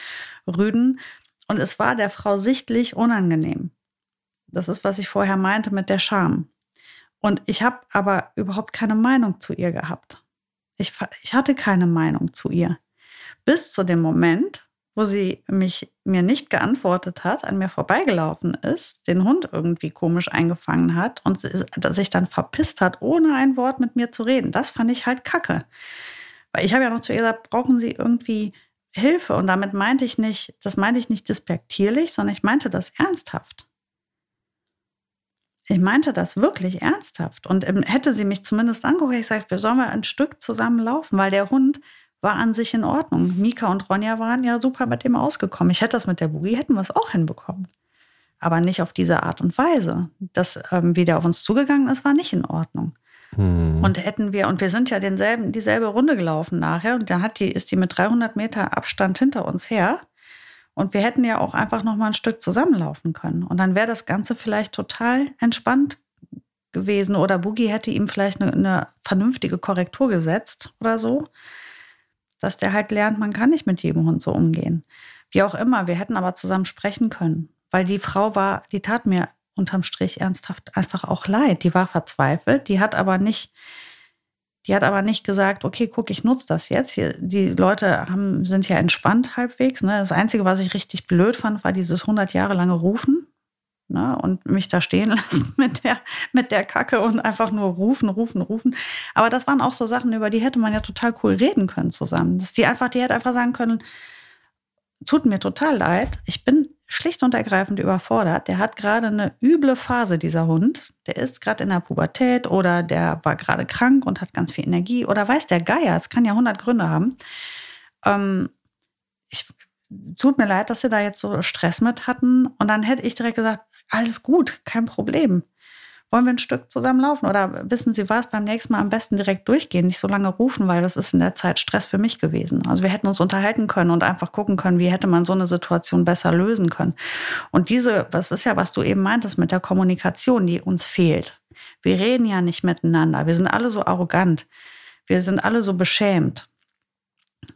Rüden und es war der Frau sichtlich unangenehm. Das ist, was ich vorher meinte mit der Scham. Und ich habe aber überhaupt keine Meinung zu ihr gehabt. Ich, ich hatte keine Meinung zu ihr. Bis zu dem Moment, wo sie mich mir nicht geantwortet hat, an mir vorbeigelaufen ist, den Hund irgendwie komisch eingefangen hat und sich dann verpisst hat, ohne ein Wort mit mir zu reden. Das fand ich halt kacke. Weil ich habe ja noch zu ihr gesagt, brauchen Sie irgendwie Hilfe? Und damit meinte ich nicht, das meinte ich nicht despektierlich, sondern ich meinte das ernsthaft. Ich meinte das wirklich ernsthaft. Und ähm, hätte sie mich zumindest angeguckt, ich gesagt, wir sollen mal ein Stück zusammen laufen, weil der Hund war an sich in Ordnung. Mika und Ronja waren ja super mit dem ausgekommen. Ich hätte das mit der Boogie, hätten wir es auch hinbekommen. Aber nicht auf diese Art und Weise. Das, ähm, wie der auf uns zugegangen ist, war nicht in Ordnung. Hm. Und hätten wir, und wir sind ja denselben, dieselbe Runde gelaufen nachher, und dann hat die, ist die mit 300 Meter Abstand hinter uns her. Und wir hätten ja auch einfach noch mal ein Stück zusammenlaufen können. Und dann wäre das Ganze vielleicht total entspannt gewesen. Oder Boogie hätte ihm vielleicht eine, eine vernünftige Korrektur gesetzt oder so dass der halt lernt, man kann nicht mit jedem Hund so umgehen. Wie auch immer, wir hätten aber zusammen sprechen können, weil die Frau war, die tat mir unterm Strich ernsthaft einfach auch leid. Die war verzweifelt, die hat aber nicht, die hat aber nicht gesagt, okay, guck, ich nutze das jetzt. Hier, die Leute haben, sind ja entspannt halbwegs. Ne? Das Einzige, was ich richtig blöd fand, war dieses 100 Jahre lange Rufen ne, und mich da stehen (laughs) lassen mit der, mit der Kacke und einfach nur rufen, rufen, rufen. Aber das waren auch so Sachen, über die hätte man ja total cool reden können zusammen. Dass die einfach, die hätte einfach sagen können, tut mir total leid, ich bin schlicht und ergreifend überfordert. Der hat gerade eine üble Phase, dieser Hund. Der ist gerade in der Pubertät oder der war gerade krank und hat ganz viel Energie oder weiß der Geier, es kann ja 100 Gründe haben. Ähm, ich, tut mir leid, dass Sie da jetzt so Stress mit hatten. Und dann hätte ich direkt gesagt, alles gut, kein Problem. Wollen wir ein Stück zusammen laufen? Oder wissen Sie was, beim nächsten Mal am besten direkt durchgehen, nicht so lange rufen, weil das ist in der Zeit Stress für mich gewesen. Also wir hätten uns unterhalten können und einfach gucken können, wie hätte man so eine Situation besser lösen können. Und diese, das ist ja, was du eben meintest mit der Kommunikation, die uns fehlt. Wir reden ja nicht miteinander. Wir sind alle so arrogant. Wir sind alle so beschämt.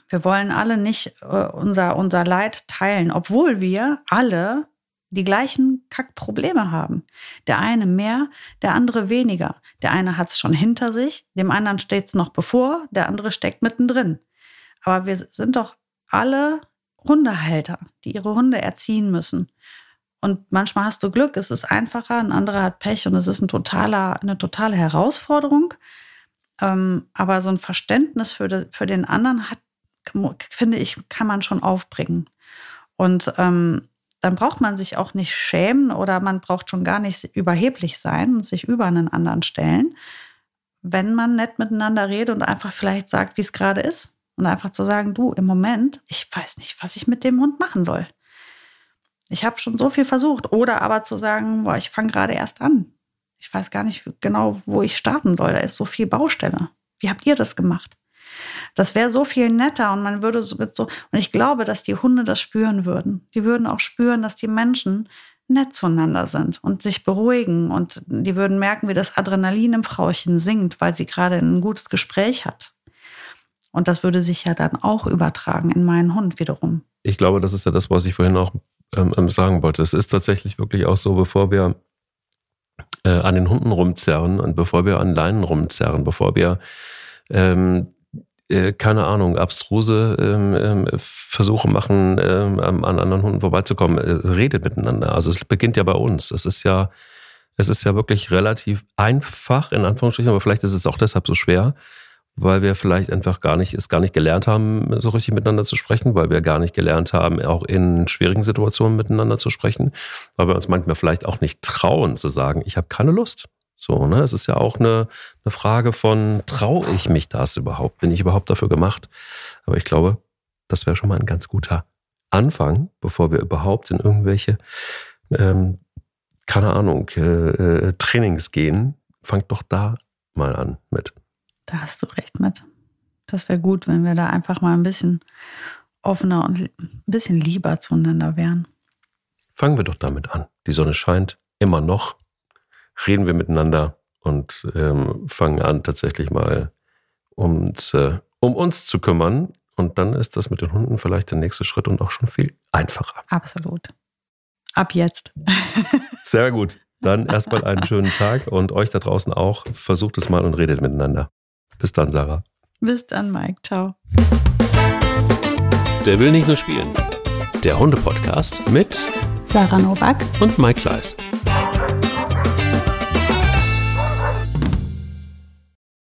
Wir wollen alle nicht äh, unser, unser Leid teilen, obwohl wir alle die gleichen Kackprobleme haben. Der eine mehr, der andere weniger. Der eine hat es schon hinter sich, dem anderen steht es noch bevor, der andere steckt mittendrin. Aber wir sind doch alle Hundehalter, die ihre Hunde erziehen müssen. Und manchmal hast du Glück, es ist einfacher, ein anderer hat Pech und es ist ein totaler, eine totale Herausforderung. Ähm, aber so ein Verständnis für, de, für den anderen hat, finde ich, kann man schon aufbringen. Und ähm, dann braucht man sich auch nicht schämen oder man braucht schon gar nicht überheblich sein und sich über einen anderen stellen, wenn man nett miteinander redet und einfach vielleicht sagt, wie es gerade ist. Und einfach zu sagen, du, im Moment, ich weiß nicht, was ich mit dem Hund machen soll. Ich habe schon so viel versucht. Oder aber zu sagen, boah, ich fange gerade erst an. Ich weiß gar nicht genau, wo ich starten soll. Da ist so viel Baustelle. Wie habt ihr das gemacht? Das wäre so viel netter und man würde so mit so, und ich glaube, dass die Hunde das spüren würden. Die würden auch spüren, dass die Menschen nett zueinander sind und sich beruhigen und die würden merken, wie das Adrenalin im Frauchen sinkt, weil sie gerade ein gutes Gespräch hat. Und das würde sich ja dann auch übertragen in meinen Hund wiederum. Ich glaube, das ist ja das, was ich vorhin auch ähm, ähm sagen wollte. Es ist tatsächlich wirklich auch so, bevor wir äh, an den Hunden rumzerren und bevor wir an Leinen rumzerren, bevor wir ähm, äh, keine Ahnung, abstruse ähm, ähm, Versuche machen, ähm, an anderen Hunden vorbeizukommen. Äh, redet miteinander. Also es beginnt ja bei uns. Es ist ja, Es ist ja wirklich relativ einfach, in Anführungsstrichen, aber vielleicht ist es auch deshalb so schwer, weil wir vielleicht einfach gar nicht, es gar nicht gelernt haben, so richtig miteinander zu sprechen, weil wir gar nicht gelernt haben, auch in schwierigen Situationen miteinander zu sprechen, weil wir uns manchmal vielleicht auch nicht trauen zu sagen, ich habe keine Lust. So, ne? Es ist ja auch eine, eine Frage von, traue ich mich das überhaupt? Bin ich überhaupt dafür gemacht? Aber ich glaube, das wäre schon mal ein ganz guter Anfang, bevor wir überhaupt in irgendwelche, ähm, keine Ahnung, äh, äh, Trainings gehen. Fangt doch da mal an mit. Da hast du recht mit. Das wäre gut, wenn wir da einfach mal ein bisschen offener und ein bisschen lieber zueinander wären. Fangen wir doch damit an. Die Sonne scheint immer noch. Reden wir miteinander und ähm, fangen an, tatsächlich mal uns, äh, um uns zu kümmern. Und dann ist das mit den Hunden vielleicht der nächste Schritt und auch schon viel einfacher. Absolut. Ab jetzt. (laughs) Sehr gut. Dann erstmal einen schönen Tag und euch da draußen auch. Versucht es mal und redet miteinander. Bis dann, Sarah. Bis dann, Mike. Ciao. Der will nicht nur spielen. Der Hunde-Podcast mit Sarah Novak und Mike Kleiss.